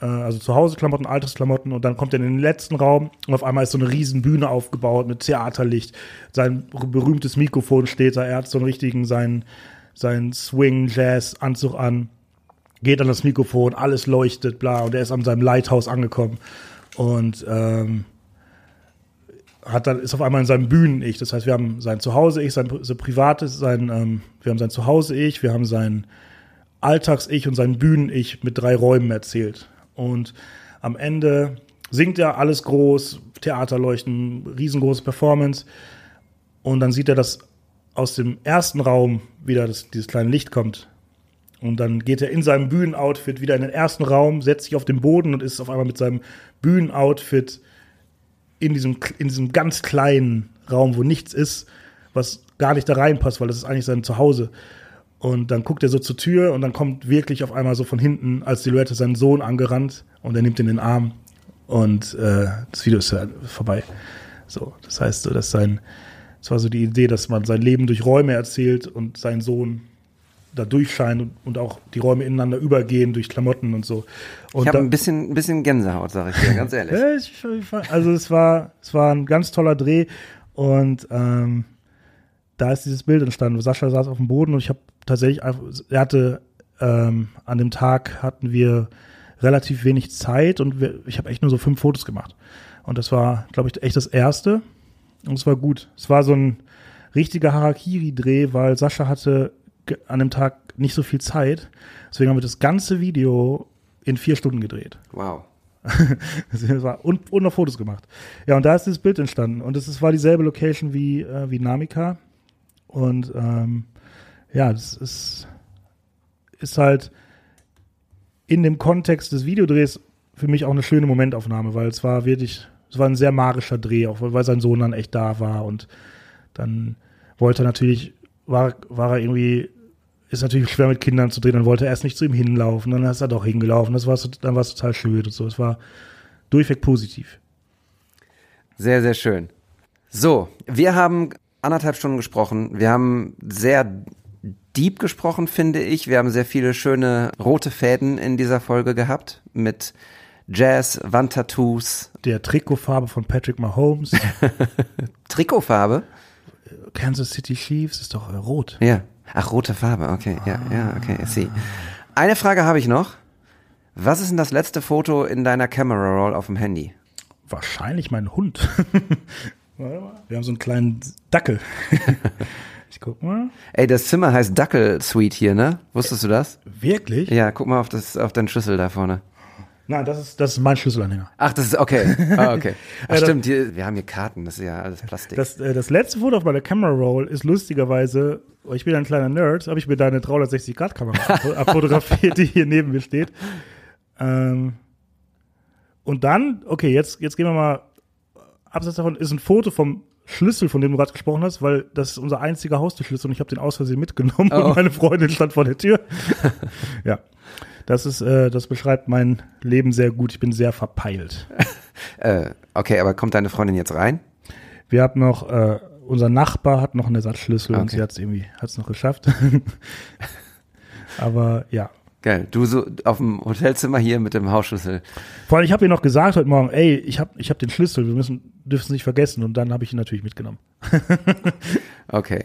äh, also Zuhause-Klamotten, Alltagsklamotten und dann kommt er in den letzten Raum und auf einmal ist so eine riesen Bühne aufgebaut mit Theaterlicht. Sein berühmtes Mikrofon steht da, er hat so einen richtigen, seinen, seinen Swing-Jazz-Anzug an, geht an das Mikrofon, alles leuchtet, bla, und er ist an seinem Lighthouse angekommen. Und ähm, hat dann, ist auf einmal in seinem Bühnen-Ich. Das heißt, wir haben sein Zuhause-Ich, sein so privates, sein, ähm, wir haben sein Zuhause-Ich, wir haben sein Alltags-Ich und sein Bühnen-Ich mit drei Räumen erzählt. Und am Ende singt er alles groß, Theaterleuchten, riesengroße Performance. Und dann sieht er, dass aus dem ersten Raum wieder das, dieses kleine Licht kommt. Und dann geht er in seinem Bühnenoutfit wieder in den ersten Raum, setzt sich auf den Boden und ist auf einmal mit seinem Bühnenoutfit in diesem, in diesem ganz kleinen Raum, wo nichts ist, was gar nicht da reinpasst, weil das ist eigentlich sein Zuhause. Und dann guckt er so zur Tür und dann kommt wirklich auf einmal so von hinten als Silhouette sein Sohn angerannt und er nimmt ihn in den Arm und äh, das Video ist ja vorbei. So, das heißt so, dass sein, das war so die Idee, dass man sein Leben durch Räume erzählt und sein Sohn da durchscheinen und, auch die Räume ineinander übergehen durch Klamotten und so. Und ich habe ein bisschen, ein bisschen Gänsehaut, sage ich dir, ganz ehrlich. *laughs* also es war, es war ein ganz toller Dreh und ähm, da ist dieses Bild entstanden. Sascha saß auf dem Boden und ich habe tatsächlich, einfach, er hatte ähm, an dem Tag hatten wir relativ wenig Zeit und wir, ich habe echt nur so fünf Fotos gemacht. Und das war, glaube ich, echt das erste. Und es war gut. Es war so ein richtiger Harakiri-Dreh, weil Sascha hatte an dem Tag nicht so viel Zeit. Deswegen haben wir das ganze Video in vier Stunden gedreht. Wow. *laughs* und, und noch Fotos gemacht. Ja, und da ist dieses Bild entstanden. Und es war dieselbe Location wie, äh, wie Namika. Und ähm, ja, das ist, ist halt in dem Kontext des Videodrehs für mich auch eine schöne Momentaufnahme, weil es war wirklich, es war ein sehr magischer Dreh, auch weil sein Sohn dann echt da war und dann wollte er natürlich, war, war er irgendwie ist natürlich schwer mit Kindern zu drehen. Dann wollte er erst nicht zu ihm hinlaufen, dann ist er doch hingelaufen. Das war, dann war es total schön und so. Es war durchweg positiv. Sehr, sehr schön. So, wir haben anderthalb Stunden gesprochen. Wir haben sehr deep gesprochen, finde ich. Wir haben sehr viele schöne rote Fäden in dieser Folge gehabt mit Jazz, Wandtattoos, Der Trikotfarbe von Patrick Mahomes. *laughs* Trikotfarbe. Kansas City Chiefs ist doch rot. Ja. Ach, rote Farbe, okay. Ja, ja, okay, I see. Eine Frage habe ich noch. Was ist denn das letzte Foto in deiner Camera Roll auf dem Handy? Wahrscheinlich mein Hund. *laughs* Warte mal. Wir haben so einen kleinen Dackel. *laughs* ich guck mal. Ey, das Zimmer heißt Dackel Suite hier, ne? Wusstest du das? Wirklich? Ja, guck mal auf, das, auf deinen Schlüssel da vorne. Nein, das ist, das ist mein Schlüsselanhänger. Ach, das ist okay. Ah, *laughs* okay. Ach, stimmt, hier, wir haben hier Karten, das ist ja alles Plastik. Das, äh, das letzte Foto auf meiner Camera Roll ist lustigerweise, oh, ich bin ein kleiner Nerd, habe ich mir deine 360-Grad-Kamera abfo- abfotografiert, die hier neben mir steht. Ähm, und dann, okay, jetzt, jetzt gehen wir mal, abseits davon ist ein Foto vom Schlüssel, von dem du gerade gesprochen hast, weil das ist unser einziger Haustürschlüssel und ich habe den aus Versehen mitgenommen Oh. und meine Freundin stand vor der Tür. *laughs* ja, das ist, äh, das beschreibt mein Leben sehr gut. Ich bin sehr verpeilt. *laughs* äh, okay, aber kommt deine Freundin jetzt rein? Wir haben noch, äh, unser Nachbar hat noch einen Ersatzschlüssel und Okay. sie hat es irgendwie, hat es noch geschafft. *laughs* Aber ja. Geil. Du so auf dem Hotelzimmer hier mit dem Hausschlüssel. Vor allem, ich habe ihr noch gesagt heute Morgen, ey, ich habe ich hab den Schlüssel, wir müssen, dürfen es nicht vergessen. Und dann habe ich ihn natürlich mitgenommen. *laughs* Okay.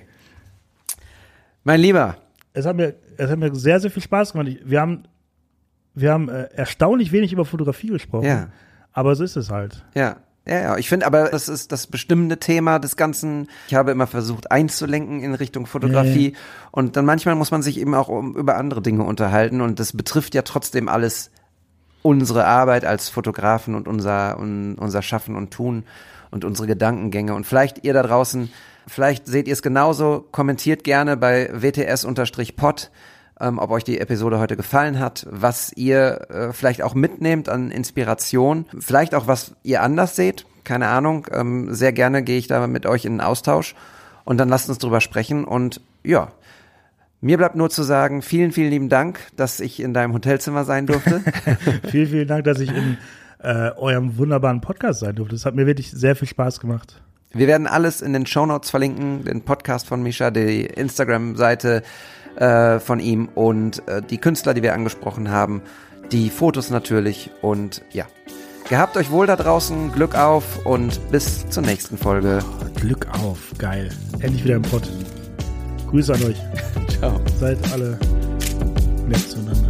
Mein Lieber, Es hat mir, es hat mir sehr, sehr viel Spaß gemacht. Wir haben, wir haben äh, erstaunlich wenig über Fotografie gesprochen. Ja. Aber so ist es halt. Ja, ja, ja. Ich finde aber, das ist das bestimmende Thema des Ganzen. Ich habe immer versucht einzulenken in Richtung Fotografie. Und dann manchmal muss man sich eben auch um, über andere Dinge unterhalten. Und das betrifft ja trotzdem alles unsere Arbeit als Fotografen und unser, un, unser Schaffen und Tun und unsere Gedankengänge. Und vielleicht ihr da draußen, vielleicht seht ihr es genauso. Kommentiert gerne bei WTS-Pod ähm, ob euch die Episode heute gefallen hat, was ihr äh, vielleicht auch mitnehmt an Inspiration, vielleicht auch was ihr anders seht, keine Ahnung. Ähm, sehr gerne gehe ich da mit euch in den Austausch und dann lasst uns drüber sprechen und ja. Mir bleibt nur zu sagen, vielen, vielen lieben Dank, dass ich in deinem Hotelzimmer sein durfte. *laughs* vielen, vielen Dank, dass ich in äh, eurem wunderbaren Podcast sein durfte. Das hat mir wirklich sehr viel Spaß gemacht. Wir werden alles in den Shownotes verlinken, den Podcast von Misha, die Instagram-Seite äh, von ihm und äh, die Künstler, die wir angesprochen haben, die Fotos natürlich und ja. Gehabt euch wohl da draußen, Glück auf und bis zur nächsten Folge. Glück auf, geil. Endlich wieder im Pott. Grüße an euch. *laughs* Ciao. Seid alle nett zueinander.